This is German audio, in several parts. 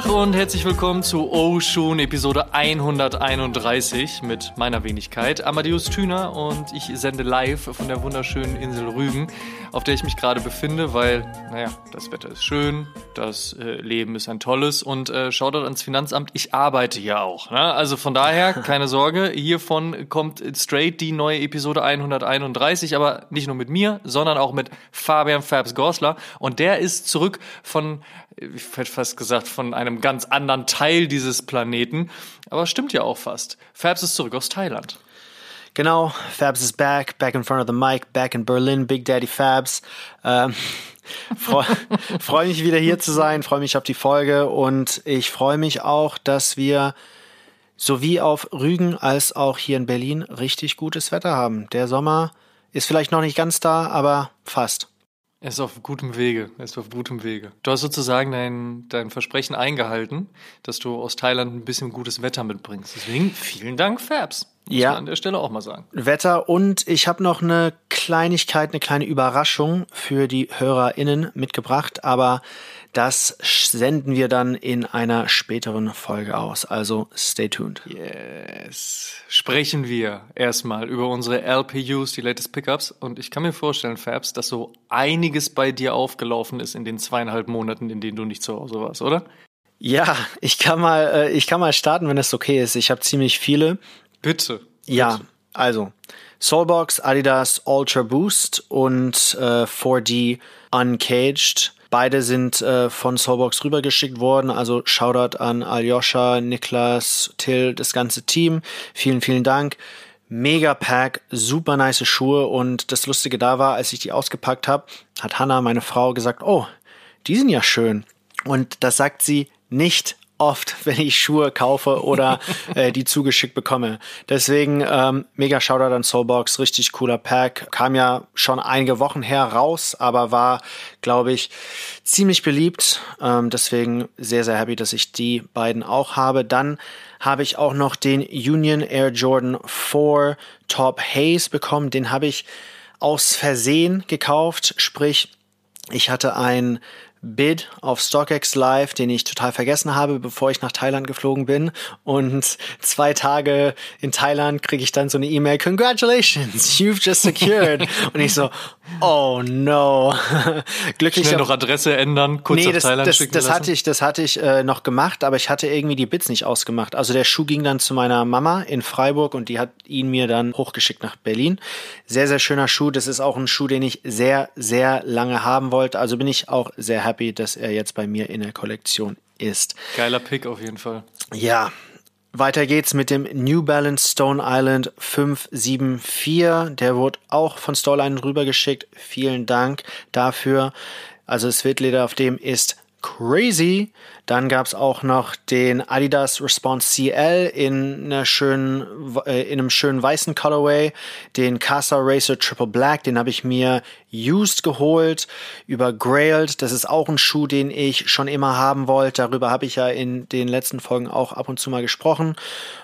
Tag und herzlich willkommen zu Oshun Episode 131 mit meiner Wenigkeit Amadeus Thüner und ich sende live von der wunderschönen Insel Rügen, auf der ich mich gerade befinde, weil, naja, das Wetter ist schön, das äh, Leben ist ein tolles und äh, schaut dort ans Finanzamt, ich arbeite hier auch. Ne? Also von daher, keine Sorge, hiervon kommt straight die neue Episode 131, aber nicht nur mit mir, sondern auch mit Fabian Fabs Gorsler und der ist zurück von ich hätte fast gesagt, von einem ganz anderen Teil dieses Planeten. Aber stimmt ja auch fast. Fabs ist zurück aus Thailand. Genau, Fabs is back, back in front of the mic, back in Berlin, Big Daddy Fabs. Ähm, Freue freu mich wieder hier zu sein, freue mich auf die Folge und ich freue mich auch, dass wir sowie auf Rügen als auch hier in Berlin richtig gutes Wetter haben. Der Sommer ist vielleicht noch nicht ganz da, aber fast. Er ist auf gutem Wege. Er ist auf gutem Wege. Du hast sozusagen dein, dein Versprechen eingehalten, dass du aus Thailand ein bisschen gutes Wetter mitbringst. Deswegen vielen Dank, Fabs. Muss ja. an der Stelle auch mal sagen. Wetter und ich habe noch eine Kleinigkeit, eine kleine Überraschung für die HörerInnen mitgebracht, aber das senden wir dann in einer späteren Folge aus. Also stay tuned. Yes. Sprechen wir erstmal über unsere LPUs, die Latest Pickups. Und ich kann mir vorstellen, Fabs, dass so einiges bei dir aufgelaufen ist in den zweieinhalb Monaten, in denen du nicht zu Hause warst, oder? Ja, ich kann mal, äh, ich kann mal starten, wenn es okay ist. Ich habe ziemlich viele. Bitte. Ja, Bitte. also Soulbox, Adidas Ultra Boost und äh, 4D Uncaged. Beide sind äh, von Soulbox rübergeschickt worden. Also Shoutout an Aljoscha, Niklas, Till, das ganze Team. Vielen, vielen Dank. Mega Pack, super nice Schuhe. Und das Lustige da war, als ich die ausgepackt habe, hat Hannah, meine Frau, gesagt, oh, die sind ja schön. Und das sagt sie nicht oft, wenn ich Schuhe kaufe oder äh, die zugeschickt bekomme. Deswegen ähm, mega Shoutout an Soulbox, richtig cooler Pack. Kam ja schon einige Wochen her raus, aber war, glaube ich, ziemlich beliebt. Ähm, deswegen sehr, sehr happy, dass ich die beiden auch habe. Dann habe ich auch noch den Union Air Jordan 4 Top Haze bekommen. Den habe ich aus Versehen gekauft, sprich, ich hatte ein Bid auf StockX Live, den ich total vergessen habe, bevor ich nach Thailand geflogen bin. Und zwei Tage in Thailand kriege ich dann so eine E-Mail, Congratulations, you've just secured. Und ich so, oh no. Glücklich. Schnell noch Adresse ändern, kurz nee, das, Thailand das, schicken das lassen. hatte ich, das hatte ich äh, noch gemacht, aber ich hatte irgendwie die Bits nicht ausgemacht. Also der Schuh ging dann zu meiner Mama in Freiburg und die hat ihn mir dann hochgeschickt nach Berlin. Sehr, sehr schöner Schuh. Das ist auch ein Schuh, den ich sehr, sehr lange haben wollte. Also bin ich auch sehr happy, dass er jetzt bei mir in der Kollektion ist. Geiler Pick auf jeden Fall. Ja, weiter geht's mit dem New Balance Stone Island 574. Der wurde auch von Stone Island rübergeschickt. Vielen Dank dafür. Also das Wildleder auf dem ist crazy. Dann gab's auch noch den Adidas Response CL in, einer schönen, äh, in einem schönen weißen Colorway. Den Casa Racer Triple Black, den habe ich mir used geholt über Grailed. Das ist auch ein Schuh, den ich schon immer haben wollte. Darüber habe ich ja in den letzten Folgen auch ab und zu mal gesprochen.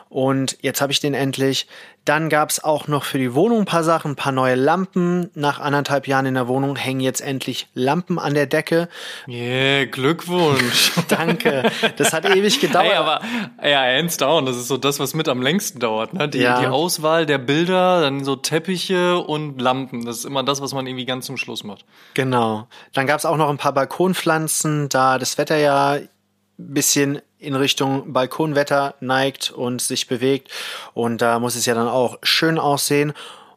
Und jetzt habe ich den endlich. Dann gab's auch noch für die Wohnung ein paar Sachen, ein paar neue Lampen. Nach anderthalb Jahren in der Wohnung hängen jetzt endlich Lampen an der Decke. Yeah, Glückwunsch. Danke. Das hat ewig gedauert. Ey, aber ja, hands down, das ist so das, was mit am längsten dauert. Ne? Die, Ja. die Auswahl der Bilder, dann so Teppiche und Lampen. Das ist immer das, was man irgendwie ganz zum Schluss macht. Genau. Dann gab's auch noch ein paar Balkonpflanzen, da das Wetter ja ein bisschen in Richtung Balkonwetter neigt und sich bewegt. Und da muss es ja dann auch schön aussehen.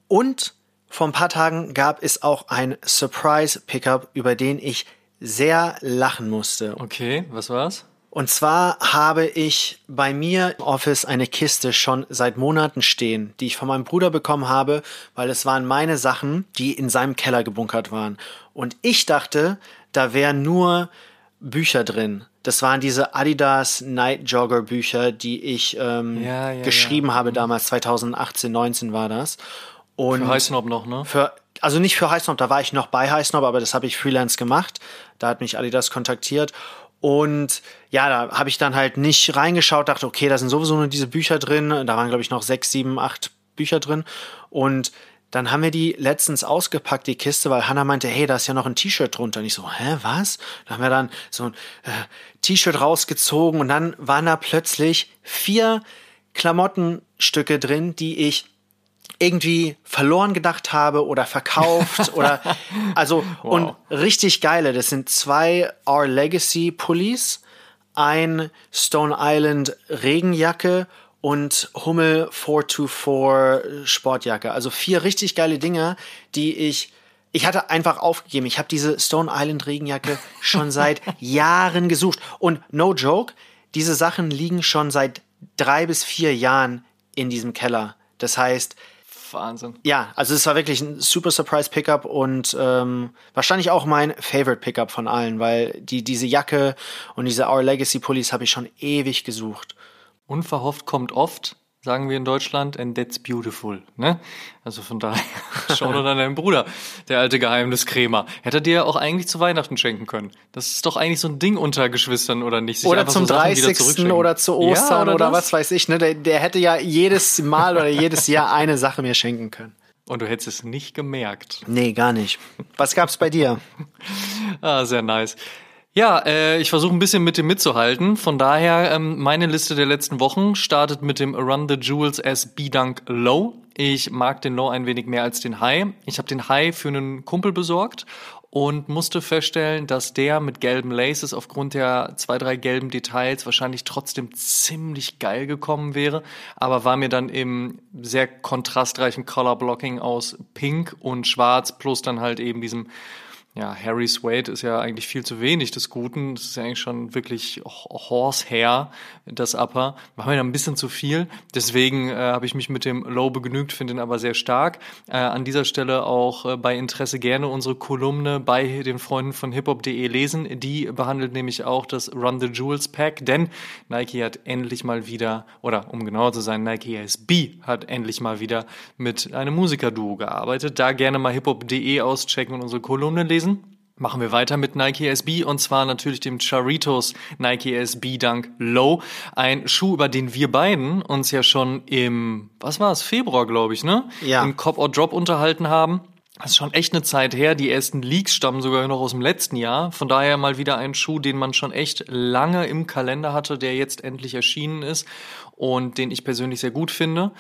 Und vor ein paar Tagen gab es auch ein Surprise-Pickup, über den ich sehr lachen musste. Okay, was war's? Und zwar habe ich bei mir im Office eine Kiste schon seit Monaten stehen, die ich von meinem Bruder bekommen habe, weil es waren meine Sachen, die in seinem Keller gebunkert waren. Und ich dachte, da wären nur Bücher drin. Das waren diese Adidas Night Jogger Bücher, die ich ähm, Ja, ja, geschrieben habe damals, 2018, 19 war das. Und Für Heißnob noch, ne? für, also nicht für Highsnob, da war ich noch bei Highsnob, aber das habe ich Freelance gemacht. Da hat mich Adidas kontaktiert. Und ja, da habe ich dann halt nicht reingeschaut, dachte, okay, da sind sowieso nur diese Bücher drin. Da waren, glaube ich, noch sechs, sieben, acht Bücher drin. Und dann haben wir die letztens ausgepackt, die Kiste, weil Hannah meinte, hey, da ist ja noch ein T-Shirt drunter. Und ich so, hä, was? Da haben wir dann so ein äh, T-Shirt rausgezogen und dann waren da plötzlich vier Klamottenstücke drin, die ich irgendwie verloren gedacht habe oder verkauft oder also wow. und richtig geile. Das sind zwei Our Legacy Pullis, ein Stone Island Regenjacke und Hummel 424 Sportjacke. Also vier richtig geile Dinge, die ich ich hatte einfach aufgegeben. Ich habe diese Stone Island Regenjacke schon seit Jahren gesucht. Und no joke, diese Sachen liegen schon seit drei bis vier Jahren in diesem Keller. Das heißt, Wahnsinn. Ja, also es war wirklich ein super Surprise Pickup und ähm, wahrscheinlich auch mein Favorite Pickup von allen, weil die diese Jacke und diese Our Legacy Pullis habe ich schon ewig gesucht. Unverhofft kommt oft, sagen wir in Deutschland, and that's beautiful. Ne? Also von daher, schau nur an deinen Bruder, der alte Geheimniskrämer. Hätte er dir auch eigentlich zu Weihnachten schenken können. Das ist doch eigentlich so ein Ding unter Geschwistern, oder nicht? Sich oder zum so 30. oder zu Ostern ja, oder, oder was weiß ich. Ne? Der, der hätte ja jedes Mal oder jedes Jahr eine Sache mir schenken können. Und du hättest es nicht gemerkt. Nee, gar nicht. Was gab's bei dir? ah, sehr nice. Ja, äh, ich versuche ein bisschen mit dem mitzuhalten. Von daher, ähm, meine Liste der letzten Wochen startet mit dem Run the Jewels as B-Dunk Low. Ich mag den Low ein wenig mehr als den High. Ich habe den High für einen Kumpel besorgt und musste feststellen, dass der mit gelben Laces aufgrund der zwei, drei gelben Details wahrscheinlich trotzdem ziemlich geil gekommen wäre, aber war mir dann im sehr kontrastreichen Color Blocking aus Pink und Schwarz plus dann halt eben diesem ja, Harry Wade ist ja eigentlich viel zu wenig des Guten. Das ist ja eigentlich schon wirklich Horsehair, das Upper. War mir dann ein bisschen zu viel. Deswegen äh, habe ich mich mit dem Low begnügt, finde ihn aber sehr stark. Äh, an dieser Stelle auch äh, bei Interesse gerne unsere Kolumne bei den Freunden von hiphop.de lesen. Die behandelt nämlich auch das Run the Jewels Pack, denn Nike hat endlich mal wieder, oder um genauer zu sein, Nike SB hat endlich mal wieder mit einem Musikerduo gearbeitet. Da gerne mal hiphop.de auschecken und unsere Kolumne lesen gewesen. Machen wir weiter mit Nike SB und zwar natürlich dem Charitos Nike SB Dunk Low. Ein Schuh, über den wir beiden uns ja schon im, was war es, Februar, glaube ich, ne? Ja. Im Cop or Drop unterhalten haben. Das ist schon echt eine Zeit her. Die ersten Leaks stammen sogar noch aus dem letzten Jahr. Von daher mal wieder ein Schuh, den man schon echt lange im Kalender hatte, der jetzt endlich erschienen ist und den ich persönlich sehr gut finde.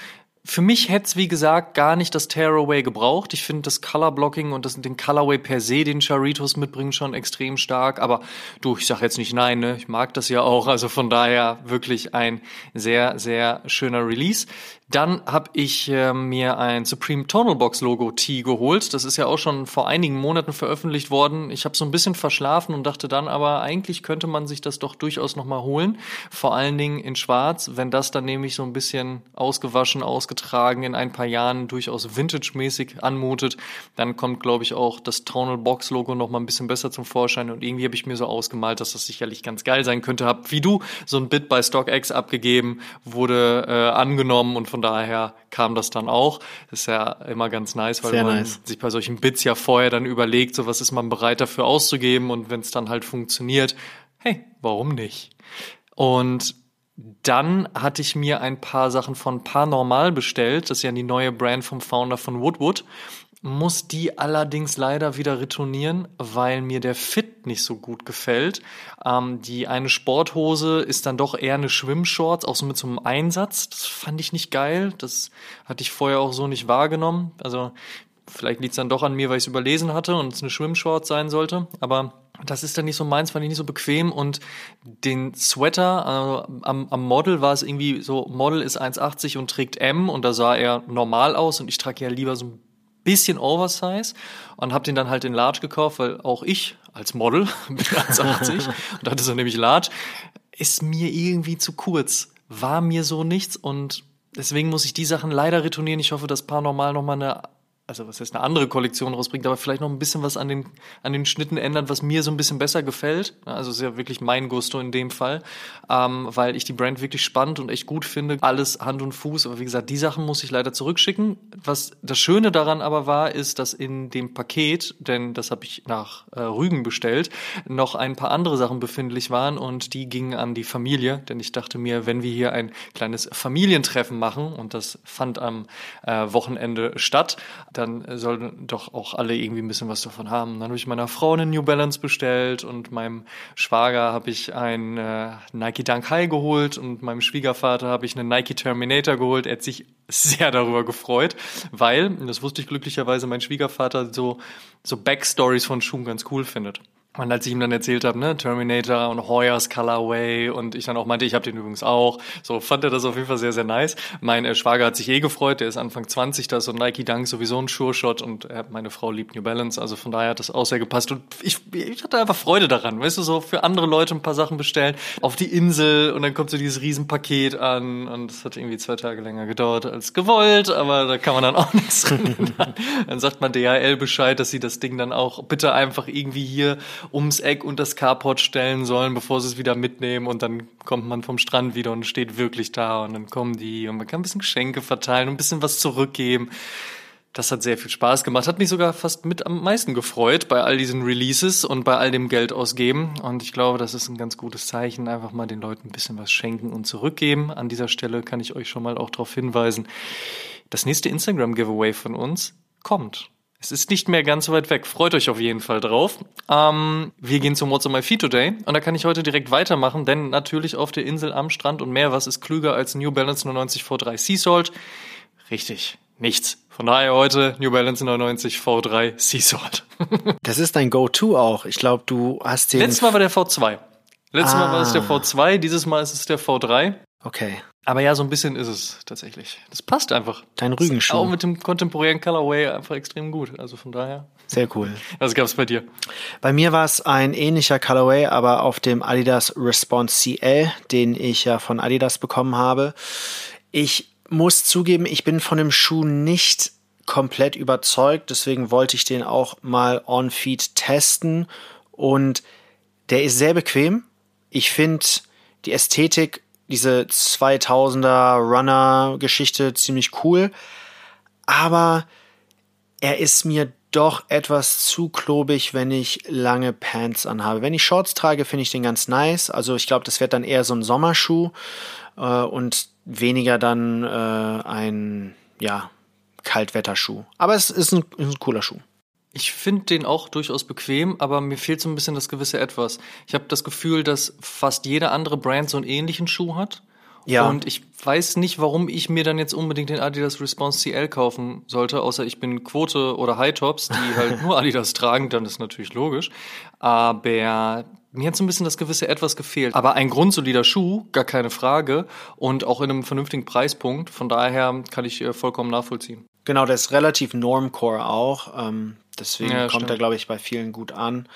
Für mich hätte es, wie gesagt, gar nicht das Tearaway gebraucht. Ich finde das Colorblocking und das, den Colorway per se, den Charitos mitbringen, schon extrem stark. Aber du, ich sag jetzt nicht nein, ne? Ich mag das ja auch. Also von daher wirklich ein sehr, sehr schöner Release. Dann habe ich äh, mir ein Supreme Tonal Box Logo Tee geholt. Das ist ja auch schon vor einigen Monaten veröffentlicht worden. Ich habe so ein bisschen verschlafen und dachte dann, aber eigentlich könnte man sich das doch durchaus noch mal holen. Vor allen Dingen in Schwarz, wenn das dann nämlich so ein bisschen ausgewaschen, ausgetragen in ein paar Jahren durchaus Vintage-mäßig anmutet, dann kommt, glaube ich, auch das Tonal Box Logo noch mal ein bisschen besser zum Vorschein. Und irgendwie habe ich mir so ausgemalt, dass das sicherlich ganz geil sein könnte. Hab wie du so ein Bit bei StockX abgegeben, wurde äh, angenommen und von von daher kam das dann auch. Ist ja immer ganz nice, weil Sehr man nice. sich bei solchen Bits ja vorher dann überlegt, so was ist man bereit dafür auszugeben und wenn es dann halt funktioniert, hey, warum nicht? Und dann hatte ich mir ein paar Sachen von Paranormal bestellt. Das ist ja die neue Brand vom Founder von Woodwood muss die allerdings leider wieder retournieren, weil mir der Fit nicht so gut gefällt. Ähm, die eine Sporthose ist dann doch eher eine Schwimmshorts, auch so mit so einem Einsatz. Das fand ich nicht geil. Das hatte ich vorher auch so nicht wahrgenommen. Also vielleicht liegt es dann doch an mir, weil ich es überlesen hatte und es eine Schwimmshorts sein sollte. Aber das ist dann nicht so meins, fand ich nicht so bequem. Und den Sweater äh, am, am Model war es irgendwie so, Model ist 1,80 und trägt M und da sah er normal aus und ich trage ja lieber so ein bisschen Oversize und habe den dann halt in Large gekauft, weil auch ich als Model bin 1,80 und hatte so nämlich Large, ist mir irgendwie zu kurz, war mir so nichts und deswegen muss ich die Sachen leider retournieren. Ich hoffe, dass Paranormal nochmal eine also was heißt eine andere Kollektion rausbringt, aber vielleicht noch ein bisschen was an den, an den Schnitten ändern, was mir so ein bisschen besser gefällt. Also ist ja wirklich mein Gusto in dem Fall, ähm, weil ich die Brand wirklich spannend und echt gut finde. Alles Hand und Fuß, aber wie gesagt, die Sachen muss ich leider zurückschicken. Was das Schöne daran aber war, ist, dass in dem Paket, denn das habe ich nach äh, Rügen bestellt, noch ein paar andere Sachen befindlich waren und die gingen an die Familie, denn ich dachte mir, wenn wir hier ein kleines Familientreffen machen und das fand am äh, Wochenende statt, dann sollen doch auch alle irgendwie ein bisschen was davon haben. Dann habe ich meiner Frau einen New Balance bestellt und meinem Schwager habe ich einen äh, Nike Dunk High geholt und meinem Schwiegervater habe ich einen Nike Terminator geholt. Er hat sich sehr darüber gefreut, weil, das wusste ich glücklicherweise, mein Schwiegervater so, so Backstories von Schuhen ganz cool findet. Und als ich ihm dann erzählt habe, ne, Terminator und Hoyers Colorway und ich dann auch meinte, ich habe den übrigens auch, so fand er das auf jeden Fall sehr, sehr nice. Mein äh, Schwager hat sich eh gefreut, der ist Anfang 20, da ist so Nike Dunk sowieso ein Sure-Shot und äh, meine Frau liebt New Balance, also von daher hat das auch sehr gepasst und ich, ich hatte einfach Freude daran, weißt du, so für andere Leute ein paar Sachen bestellen, auf die Insel und dann kommt so dieses Riesenpaket an und das hat irgendwie zwei Tage länger gedauert als gewollt, aber da kann man dann auch nichts drin. dann sagt man DHL Bescheid, dass sie das Ding dann auch bitte einfach irgendwie hier ums Eck und das Carport stellen sollen, bevor sie es wieder mitnehmen und dann kommt man vom Strand wieder und steht wirklich da und dann kommen die und man kann ein bisschen Geschenke verteilen und ein bisschen was zurückgeben. Das hat sehr viel Spaß gemacht, hat mich sogar fast mit am meisten gefreut bei all diesen Releases und bei all dem Geld ausgeben. Und ich glaube, das ist ein ganz gutes Zeichen, einfach mal den Leuten ein bisschen was schenken und zurückgeben. An dieser Stelle kann ich euch schon mal auch darauf hinweisen, das nächste Instagram-Giveaway von uns kommt. Es ist nicht mehr ganz so weit weg. Freut euch auf jeden Fall drauf. Ähm, wir gehen zum What's on my feet today und da kann ich heute direkt weitermachen, denn natürlich auf der Insel am Strand und mehr, was ist klüger als New Balance 99 V3 Sea Salt? Richtig, nichts. Von daher heute New Balance 99 V3 Sea Salt. das ist dein Go-To auch. Ich glaube, du hast den. Letztes Mal war der V2. Letztes ah. Mal war es der V2, dieses Mal ist es der V3. Okay. Aber ja, so ein bisschen ist es tatsächlich. Das passt einfach. Dein Rügenschuh. Auch mit dem kontemporären Colorway einfach extrem gut. Also von daher. Sehr cool. Was gab's bei dir? Bei mir war es ein ähnlicher Colorway, aber auf dem Adidas Response CL, den ich ja von Adidas bekommen habe. Ich muss zugeben, ich bin von dem Schuh nicht komplett überzeugt, deswegen wollte ich den auch mal on feet testen und der ist sehr bequem. Ich finde die Ästhetik diese 2000er Runner-Geschichte ziemlich cool, aber er ist mir doch etwas zu klobig, wenn ich lange Pants anhabe. Wenn ich Shorts trage, finde ich den ganz nice. Also ich glaube, das wird dann eher so ein Sommerschuh äh, und weniger dann äh, ein ja Kaltwetterschuh. Aber es ist ein, ist ein cooler Schuh. Ich finde den auch durchaus bequem, aber mir fehlt so ein bisschen das gewisse Etwas. Ich habe das Gefühl, dass fast jede andere Brand so einen ähnlichen Schuh hat. Ja. Und ich weiß nicht, warum ich mir dann jetzt unbedingt den Adidas Response CL kaufen sollte, außer ich bin Quote oder High Tops, die halt nur Adidas tragen, dann ist natürlich logisch. Aber mir hat so ein bisschen das gewisse Etwas gefehlt. Aber ein grundsolider Schuh, gar keine Frage. Und auch in einem vernünftigen Preispunkt. Von daher kann ich äh, vollkommen nachvollziehen. Genau, der ist relativ Normcore auch. Ähm, deswegen ja, kommt er, glaube ich, bei vielen gut an.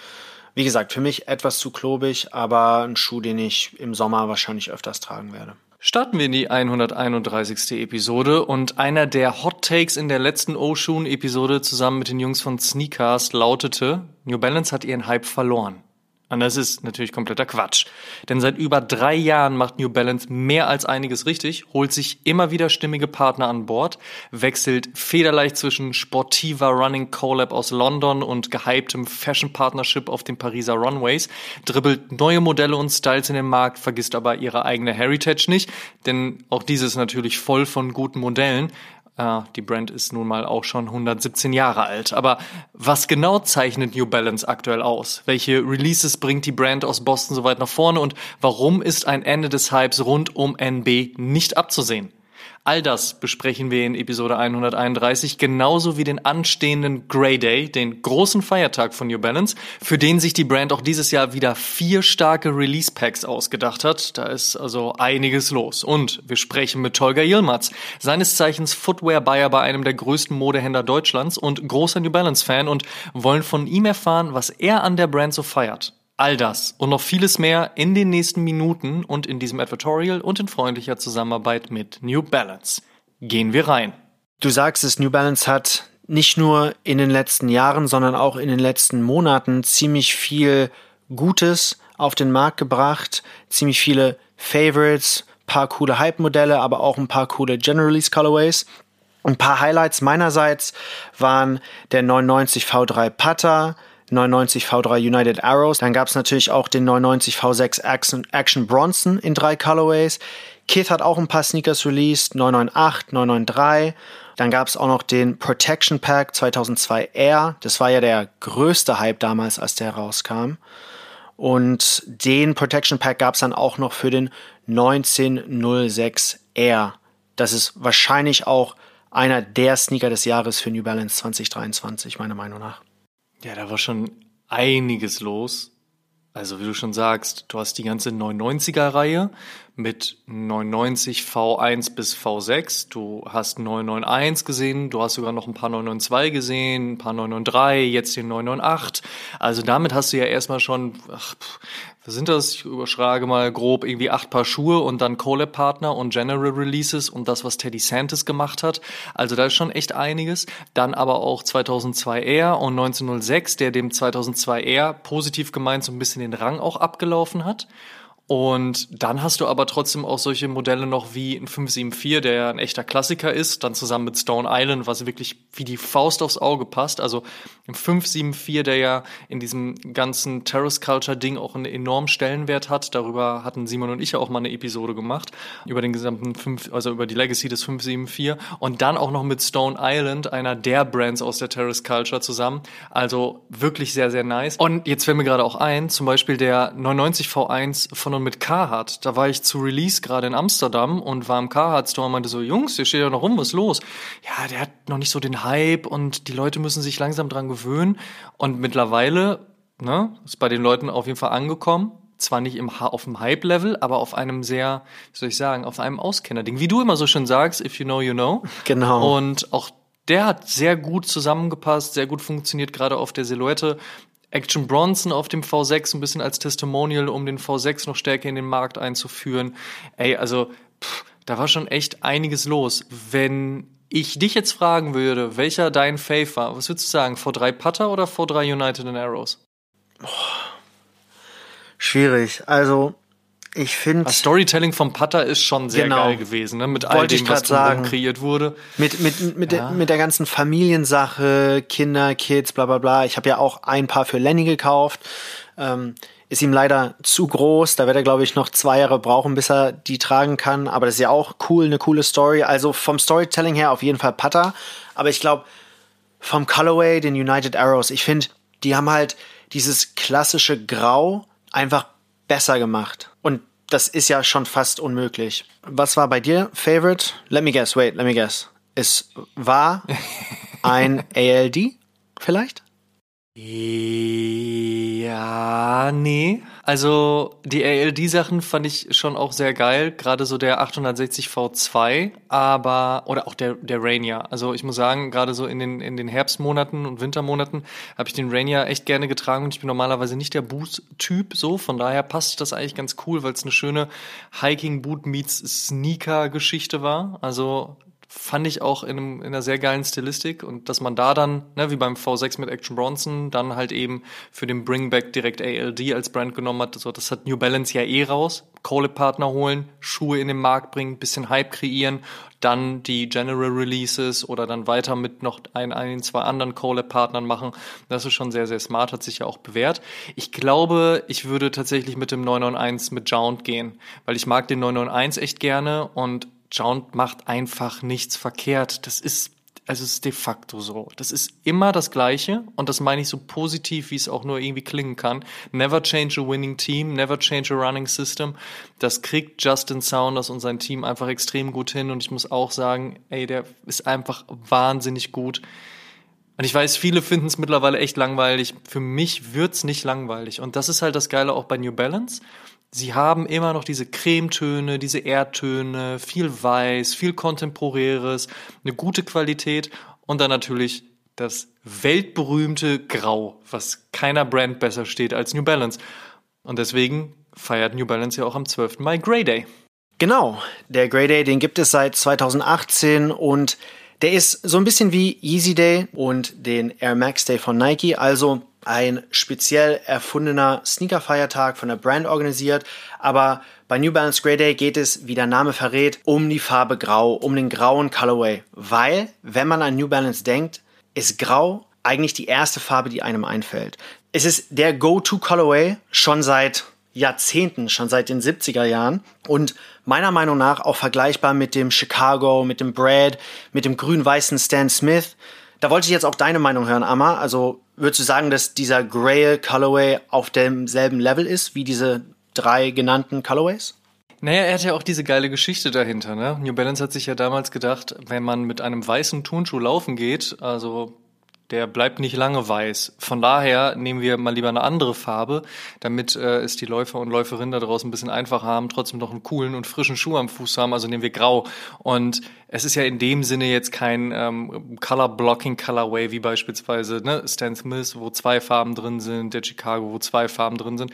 Wie gesagt, für mich etwas zu klobig, aber ein Schuh, den ich im Sommer wahrscheinlich öfters tragen werde. Starten wir in die 131. Episode und einer der Hot Takes in der letzten Oshun-Episode zusammen mit den Jungs von Sneakers lautete, New Balance hat ihren Hype verloren. Und das ist natürlich kompletter Quatsch. Denn seit über drei Jahren macht New Balance mehr als einiges richtig, holt sich immer wieder stimmige Partner an Bord, wechselt federleicht zwischen sportiver Running Collab aus London und gehyptem Fashion Partnership auf den Pariser Runways, dribbelt neue Modelle und Styles in den Markt, vergisst aber ihre eigene Heritage nicht, denn auch diese ist natürlich voll von guten Modellen, äh, die Brand ist nun mal auch schon 117 Jahre alt. Aber was genau zeichnet New Balance aktuell aus? Welche Releases bringt die Brand aus Boston so weit nach vorne und warum ist ein Ende des Hypes rund um NB nicht abzusehen? All das besprechen wir in Episode 131, genauso wie den anstehenden Grey Day, den großen Feiertag von New Balance, für den sich die Brand auch dieses Jahr wieder vier starke Release Packs ausgedacht hat. Da ist also einiges los. Und wir sprechen mit Tolga Yilmaz, seines Zeichens Footwear Buyer bei einem der größten Modehändler Deutschlands und großer New Balance Fan und wollen von ihm erfahren, was er an der Brand so feiert. All das und noch vieles mehr in den nächsten Minuten und in diesem Advertorial und in freundlicher Zusammenarbeit mit New Balance. Gehen wir rein. Du sagst es, New Balance hat nicht nur in den letzten Jahren, sondern auch in den letzten Monaten ziemlich viel Gutes auf den Markt gebracht, ziemlich viele Favorites, paar coole Hype-Modelle, aber auch ein paar coole General Release Colorways. Ein paar Highlights meinerseits waren der 99 V3 Putter, 99 V3 United Arrows. Dann gab es natürlich auch den 99 V6 Action, Action Bronson in drei Colorways. Kith hat auch ein paar Sneakers released, 998, 993. Dann gab es auch noch den Protection Pack 2002 Air. Das war ja der größte Hype damals, als der rauskam. Und den Protection Pack gab es dann auch noch für den 1906 Air. Das ist wahrscheinlich auch einer der Sneaker des Jahres für New Balance 2023, meiner Meinung nach. Ja, da war schon einiges los. Also wie du schon sagst, du hast die ganze 990er-Reihe mit 990 V1 bis V6. Du hast 991 gesehen, du hast sogar noch ein paar 992 gesehen, ein paar 993, jetzt den 998. Also damit hast du ja erstmal schon, ach, was sind das? Ich überschrage mal grob irgendwie acht Paar Schuhe und dann Collab-Partner und General Releases und das, was Teddy Santis gemacht hat. Also da ist schon echt einiges. Dann aber auch 2002 R und 1906, der dem 2002 R positiv gemeint so ein bisschen den Rang auch abgelaufen hat. Und dann hast du aber trotzdem auch solche Modelle noch wie ein 574, der ja ein echter Klassiker ist, dann zusammen mit Stone Island, was wirklich wie die Faust aufs Auge passt. Also ein 574, der ja in diesem ganzen Terrace Culture Ding auch einen enormen Stellenwert hat. Darüber hatten Simon und ich ja auch mal eine Episode gemacht, über den gesamten 5, also über die Legacy des 574. Und dann auch noch mit Stone Island, einer der Brands aus der Terrace Culture zusammen. Also wirklich sehr, sehr nice. Und jetzt fällt mir gerade auch ein, zum Beispiel der 990 V1 von mit Carhartt. Da war ich zu Release gerade in Amsterdam und war im Carhartt Store und meinte so, Jungs, der steht ja noch rum, was ist los? Ja, der hat noch nicht so den Hype und die Leute müssen sich langsam dran gewöhnen. Und mittlerweile, ne, ist bei den Leuten auf jeden Fall angekommen. Zwar nicht im, auf dem Hype-Level, aber auf einem sehr, wie soll ich sagen, auf einem Auskenner-Ding. Wie du immer so schön sagst, if you know, you know. Genau. Und auch der hat sehr gut zusammengepasst, sehr gut funktioniert, gerade auf der Silhouette. Action Bronson auf dem V6 ein bisschen als Testimonial, um den V6 noch stärker in den Markt einzuführen. Ey, also pff, da war schon echt einiges los. Wenn ich dich jetzt fragen würde, welcher dein Fave war, was würdest du sagen? V3 Putter oder V3 United and Arrows? Boah. Schwierig. Also ich finde. Das Storytelling vom Putter ist schon sehr Genau. geil gewesen, ne? Mit all dem, was sagen. drumherum kreiert wurde. Mit, mit, mit, Ja. der, mit der ganzen Familiensache, Kinder, Kids, bla bla bla. Ich habe ja auch ein paar für Lenny gekauft. Ähm, ist ihm leider zu groß. Da wird er, glaube ich, noch zwei Jahre brauchen, bis er die tragen kann. Aber das ist ja auch cool, eine coole Story. Also vom Storytelling her auf jeden Fall Putter. Aber ich glaube, vom Colorway, den United Arrows, ich finde, die haben halt dieses klassische Grau einfach besser gemacht. Und das ist ja schon fast unmöglich. Was war bei dir Favorite? Let me guess, wait, let me guess. Es war ein ALD vielleicht? Ja, nee. Also die ALD-Sachen fand ich schon auch sehr geil, gerade so der 860 V2, aber oder auch der der Rainier. Also ich muss sagen, gerade so in den in den Herbstmonaten und Wintermonaten habe ich den Rainier echt gerne getragen und ich bin normalerweise nicht der Boot-Typ, so von daher passt das eigentlich ganz cool, weil es eine schöne Hiking-Boot meets Sneaker-Geschichte war. Also fand ich auch in, einem, in einer sehr geilen Stilistik und dass man da dann, ne, wie beim V6 mit Action Bronson, dann halt eben für den Bringback direkt ALD als Brand genommen hat. So, das hat New Balance ja eh raus. Collab-Partner holen, Schuhe in den Markt bringen, bisschen Hype kreieren, dann die General Releases oder dann weiter mit noch ein, ein zwei anderen Collab-Partnern machen. Das ist schon sehr, sehr smart, hat sich ja auch bewährt. Ich glaube, ich würde tatsächlich mit dem 991 mit Jount gehen, weil ich mag den 991 echt gerne und Jount macht einfach nichts verkehrt. Das ist, es ist de facto so. Das ist immer das Gleiche und das meine ich so positiv, wie es auch nur irgendwie klingen kann. Never change a winning team, never change a running system. Das kriegt Justin Saunders und sein Team einfach extrem gut hin und ich muss auch sagen, ey, der ist einfach wahnsinnig gut. Und ich weiß, viele finden es mittlerweile echt langweilig. Für mich wird's nicht langweilig. Und das ist halt das Geile auch bei New Balance. Sie haben immer noch diese Cremetöne, diese Erdtöne, viel Weiß, viel Kontemporäres, eine gute Qualität und dann natürlich das weltberühmte Grau, was keiner Brand besser steht als New Balance. Und deswegen feiert New Balance ja auch am 12. Mai Grey Day. Genau, der Grey Day, den gibt es seit 2018 und der ist so ein bisschen wie Yeezy Day und den Air Max Day von Nike, also ein speziell erfundener Sneaker-Feiertag von der Brand organisiert. Aber bei New Balance Grey Day geht es, wie der Name verrät, um die Farbe Grau, um den grauen Colorway. Weil, wenn man an New Balance denkt, ist Grau eigentlich die erste Farbe, die einem einfällt. Es ist der Go-To Colorway schon seit Jahrzehnten, schon seit den 70er Jahren und meiner Meinung nach auch vergleichbar mit dem Chicago, mit dem Brad, mit dem grün-weißen Stan Smith. Da wollte ich jetzt auch deine Meinung hören, Amma. Also würdest du sagen, dass dieser Grail Colorway auf demselben Level ist wie diese drei genannten Colorways? Naja, er hat ja auch diese geile Geschichte dahinter. Ne? New Balance hat sich ja damals gedacht, wenn man mit einem weißen Turnschuh laufen geht, also der bleibt nicht lange weiß. Von daher nehmen wir mal lieber eine andere Farbe, damit äh, es die Läufer und Läuferinnen da draußen ein bisschen einfacher haben, trotzdem noch einen coolen und frischen Schuh am Fuß haben. Also nehmen wir grau. Und es ist ja in dem Sinne jetzt kein ähm, Color Blocking Colorway wie beispielsweise ne, Stan Smith, wo zwei Farben drin sind, der Chicago, wo zwei Farben drin sind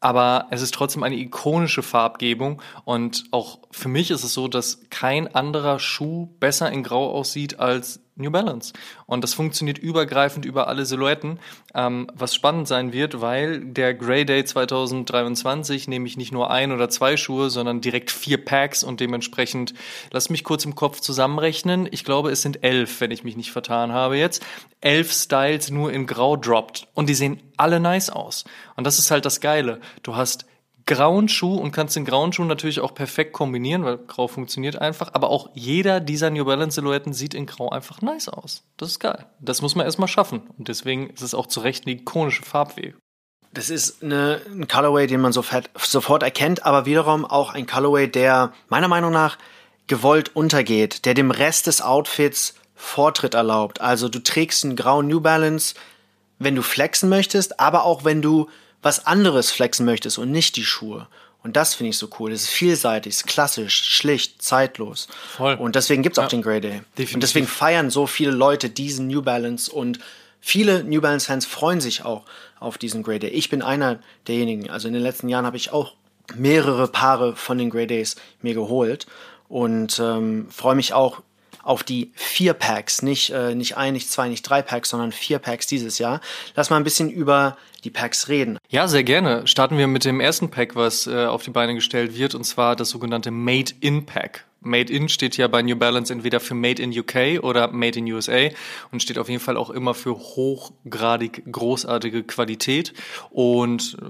aber es ist trotzdem eine ikonische Farbgebung und auch für mich ist es so, dass kein anderer Schuh besser in Grau aussieht als New Balance. Und das funktioniert übergreifend über alle Silhouetten, ähm, was spannend sein wird, weil der Grey Day 2023 nehme ich nicht nur ein oder zwei Schuhe, sondern direkt vier Packs und dementsprechend, lass mich kurz im Kopf zusammenrechnen. Ich glaube, es sind elf, wenn ich mich nicht vertan habe jetzt. Elf Styles nur in Grau droppt und die sehen alle nice aus. Und das ist halt das Geile. Du hast grauen Schuh und kannst den grauen Schuh natürlich auch perfekt kombinieren, weil grau funktioniert einfach. Aber auch jeder dieser New Balance Silhouetten sieht in grau einfach nice aus. Das ist geil. Das muss man erstmal schaffen. Und deswegen ist es auch zu Recht eine ikonische Farbweg. Das ist eine, ein Colorway, den man sofort, sofort erkennt, aber wiederum auch ein Colorway, der meiner Meinung nach gewollt untergeht, der dem Rest des Outfits Vortritt erlaubt. Also du trägst einen grauen New Balance, wenn du flexen möchtest, aber auch wenn du was anderes flexen möchtest und nicht die Schuhe. Und das finde ich so cool. Das ist vielseitig, ist klassisch, schlicht, zeitlos. Voll. Und deswegen gibt's auch ja. den Grey Day. Definitiv. Und deswegen feiern so viele Leute diesen New Balance und viele New Balance Fans freuen sich auch auf diesen Grey Day. Ich bin einer derjenigen. Also in den letzten Jahren habe ich auch mehrere Paare von den Grey Days mir geholt und ähm, freue mich auch auf die vier Packs, nicht, äh, nicht ein, nicht zwei, nicht drei Packs, sondern vier Packs dieses Jahr. Lass mal ein bisschen über die Packs reden. Ja, sehr gerne. Starten wir mit dem ersten Pack, was äh, auf die Beine gestellt wird, und zwar das sogenannte Made in Pack. Made in steht ja bei New Balance entweder für Made in UK oder Made in USA und steht auf jeden Fall auch immer für hochgradig großartige Qualität und äh,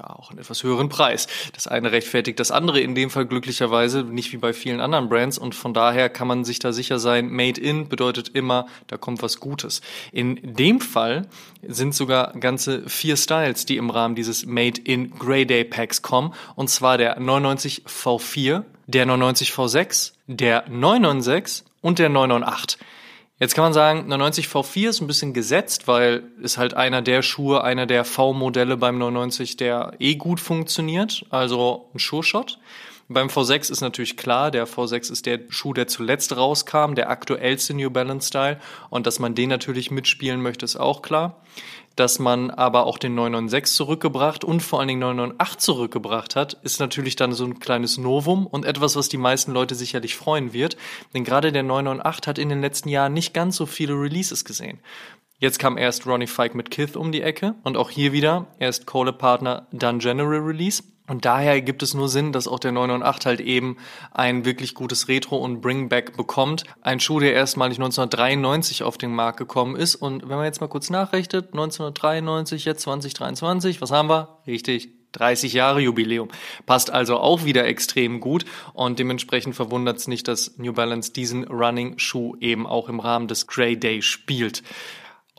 ja, auch einen etwas höheren Preis. Das eine rechtfertigt das andere in dem Fall glücklicherweise nicht wie bei vielen anderen Brands und von daher kann man sich da sicher sein, Made in bedeutet immer, da kommt was Gutes. In dem Fall sind sogar ganze vier Styles, die im Rahmen dieses Made in Grey Day Packs kommen und zwar der 99 V4, der 99 V6, der 996 und der 998. Jetzt kann man sagen, 99 V4 ist ein bisschen gesetzt, weil ist halt einer der Schuhe, einer der V-Modelle beim 99, der eh gut funktioniert, also ein Sure-Shot. Beim V6 ist natürlich klar, der V6 ist der Schuh, der zuletzt rauskam, der aktuellste New Balance Style und dass man den natürlich mitspielen möchte, ist auch klar dass man aber auch den 996 zurückgebracht und vor allen Dingen 998 zurückgebracht hat, ist natürlich dann so ein kleines Novum und etwas, was die meisten Leute sicherlich freuen wird. Denn gerade der 998 hat in den letzten Jahren nicht ganz so viele Releases gesehen. Jetzt kam erst Ronnie Fike mit Kith um die Ecke und auch hier wieder erst Cole Partner, dann General Release. Und daher gibt es nur Sinn, dass auch der 998 halt eben ein wirklich gutes Retro- und Bringback bekommt. Ein Schuh, der erstmalig 1993 auf den Markt gekommen ist. Und wenn man jetzt mal kurz nachrechnet, 1993, jetzt 2023, was haben wir? Richtig, 30 Jahre Jubiläum. Passt also auch wieder extrem gut und dementsprechend verwundert es nicht, dass New Balance diesen Running Schuh eben auch im Rahmen des Grey Day spielt.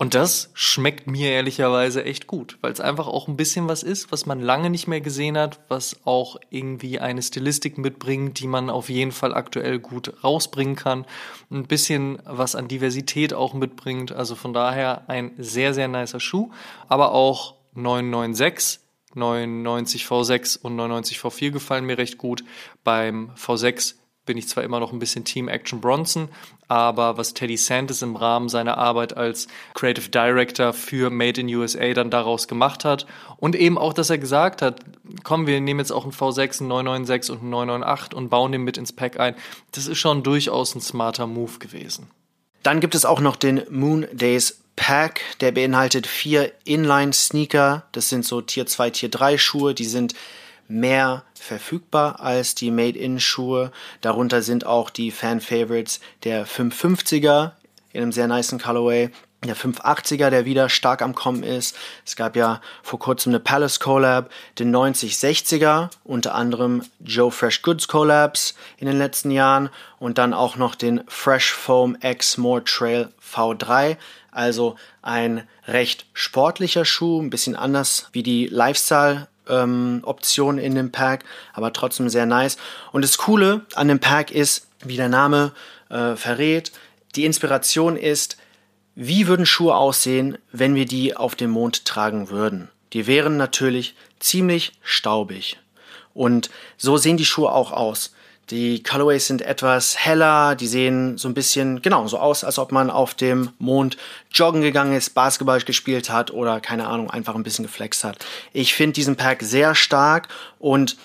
Und das schmeckt mir ehrlicherweise echt gut, weil es einfach auch ein bisschen was ist, was man lange nicht mehr gesehen hat, was auch irgendwie eine Stilistik mitbringt, die man auf jeden Fall aktuell gut rausbringen kann. Ein bisschen was an Diversität auch mitbringt. Also von daher ein sehr, sehr nicer Schuh, aber auch 996 99 V6 und 99 V4 gefallen mir recht gut. Beim V6 bin ich zwar immer noch ein bisschen Team Action Bronson, aber was Teddy Santis im Rahmen seiner Arbeit als Creative Director für Made in USA dann daraus gemacht hat und eben auch, dass er gesagt hat, komm, wir nehmen jetzt auch einen V6, einen 996 und einen 998 und bauen den mit ins Pack ein, das ist schon durchaus ein smarter Move gewesen. Dann gibt es auch noch den Moon Days Pack, der beinhaltet vier Inline-Sneaker. Das sind so Tier 2, Tier 3 Schuhe, die sind mehr verfügbar als die Made-in-Schuhe. Darunter sind auch die Fan-Favorites der 550er in einem sehr niceen Colorway. der 580er, der wieder stark am Kommen ist. Es gab ja vor kurzem eine Palace Collab, den 9060er, unter anderem Joe Fresh Goods Collabs in den letzten Jahren und dann auch noch den Fresh Foam X More Trail V3. Also ein recht sportlicher Schuh, ein bisschen anders wie die Lifestyle ähm, Option in dem Pack, aber trotzdem sehr nice. Und das Coole an dem Pack ist, wie der Name äh, verrät, die Inspiration ist, wie würden Schuhe aussehen, wenn wir die auf dem Mond tragen würden? Die wären natürlich ziemlich staubig. Und so sehen die Schuhe auch aus. Die Colorways sind etwas heller, die sehen so ein bisschen genau so aus, als ob man auf dem Mond joggen gegangen ist, Basketball gespielt hat oder keine Ahnung, einfach ein bisschen geflext hat. Ich finde diesen Pack sehr stark und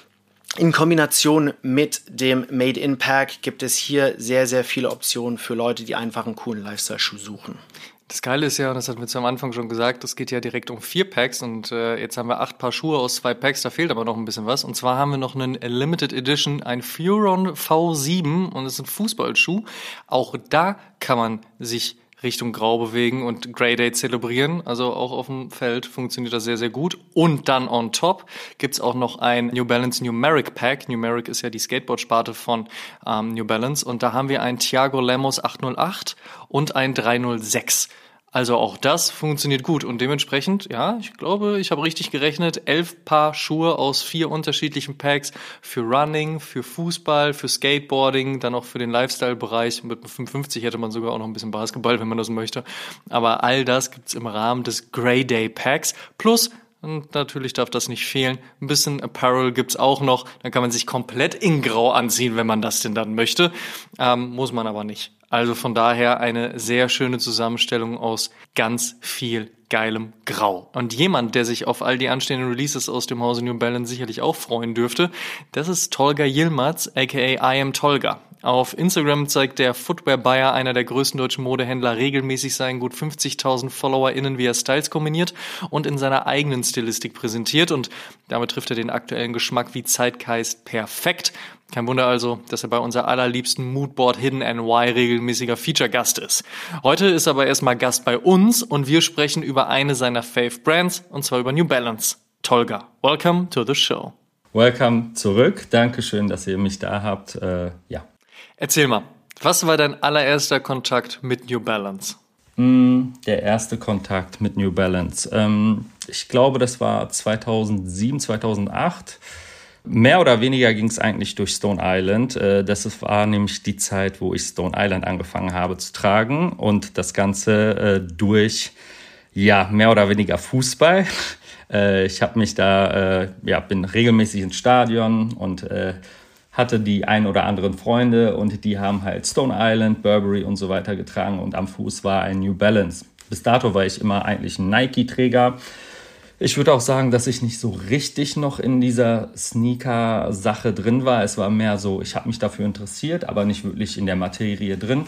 in Kombination mit dem Made-in-Pack gibt es hier sehr, sehr viele Optionen für Leute, die einfach einen coolen Lifestyle-Schuh suchen. Das Geile ist ja, und das hatten wir zu am Anfang schon gesagt, das geht ja direkt um vier Packs und äh, jetzt haben wir acht Paar Schuhe aus zwei Packs, da fehlt aber noch ein bisschen was. Und zwar haben wir noch einen Limited Edition, ein Furon V7 und das ist ein Fußballschuh. Auch da kann man sich Richtung Grau bewegen und Grey Day zelebrieren. Also auch auf dem Feld funktioniert das sehr, sehr gut. Und dann on top gibt's auch noch ein New Balance Numeric Pack. Numeric ist ja die Skateboard-Sparte von ähm, New Balance. Und da haben wir ein Thiago Lemos 808 und ein 306. Also auch das funktioniert gut und dementsprechend, ja, ich glaube, ich habe richtig gerechnet, elf Paar Schuhe aus vier unterschiedlichen Packs für Running, für Fußball, für Skateboarding, dann auch für den Lifestyle-Bereich. Mit 55 hätte man sogar auch noch ein bisschen Basketball, wenn man das möchte. Aber all das gibt's im Rahmen des Grey Day Packs plus und natürlich darf das nicht fehlen. Ein bisschen Apparel gibt's auch noch. Dann kann man sich komplett in Grau anziehen, wenn man das denn dann möchte. Ähm, muss man aber nicht. Also von daher eine sehr schöne Zusammenstellung aus ganz viel geilem Grau. Und jemand, der sich auf all die anstehenden Releases aus dem Hause New Balance sicherlich auch freuen dürfte, das ist Tolga Yilmaz, aka I am Tolga. Auf Instagram zeigt der Footwear Buyer, einer der größten deutschen Modehändler, regelmäßig seinen gut 50.000 FollowerInnen, er Styles kombiniert und in seiner eigenen Stilistik präsentiert. Und damit trifft er den aktuellen Geschmack wie Zeitgeist perfekt. Kein Wunder also, dass er bei unser allerliebsten Moodboard Hidden NY regelmäßiger Feature-Gast ist. Heute ist er aber erstmal Gast bei uns und wir sprechen über eine seiner Fave Brands und zwar über New Balance. Tolga, welcome to the show. Welcome zurück. Dankeschön, dass ihr mich da habt. Äh, ja. Erzähl mal, was war dein allererster Kontakt mit New Balance? Mm, der erste Kontakt mit New Balance. Ähm, ich glaube, das war 2007, 2008. Mehr oder weniger ging es eigentlich durch Stone Island. Äh, das war nämlich die Zeit, wo ich Stone Island angefangen habe zu tragen und das Ganze äh, durch, ja, mehr oder weniger Fußball. Äh, ich habe mich da, ja, bin regelmäßig ins Stadion und hatte die ein oder anderen Freunde und die haben halt Stone Island, Burberry und so weiter getragen und am Fuß war ein New Balance. Bis dato war ich immer eigentlich ein Nike-Träger. Ich würde auch sagen, dass ich nicht so richtig noch in dieser Sneaker-Sache drin war. Es war mehr so, ich habe mich dafür interessiert, aber nicht wirklich in der Materie drin.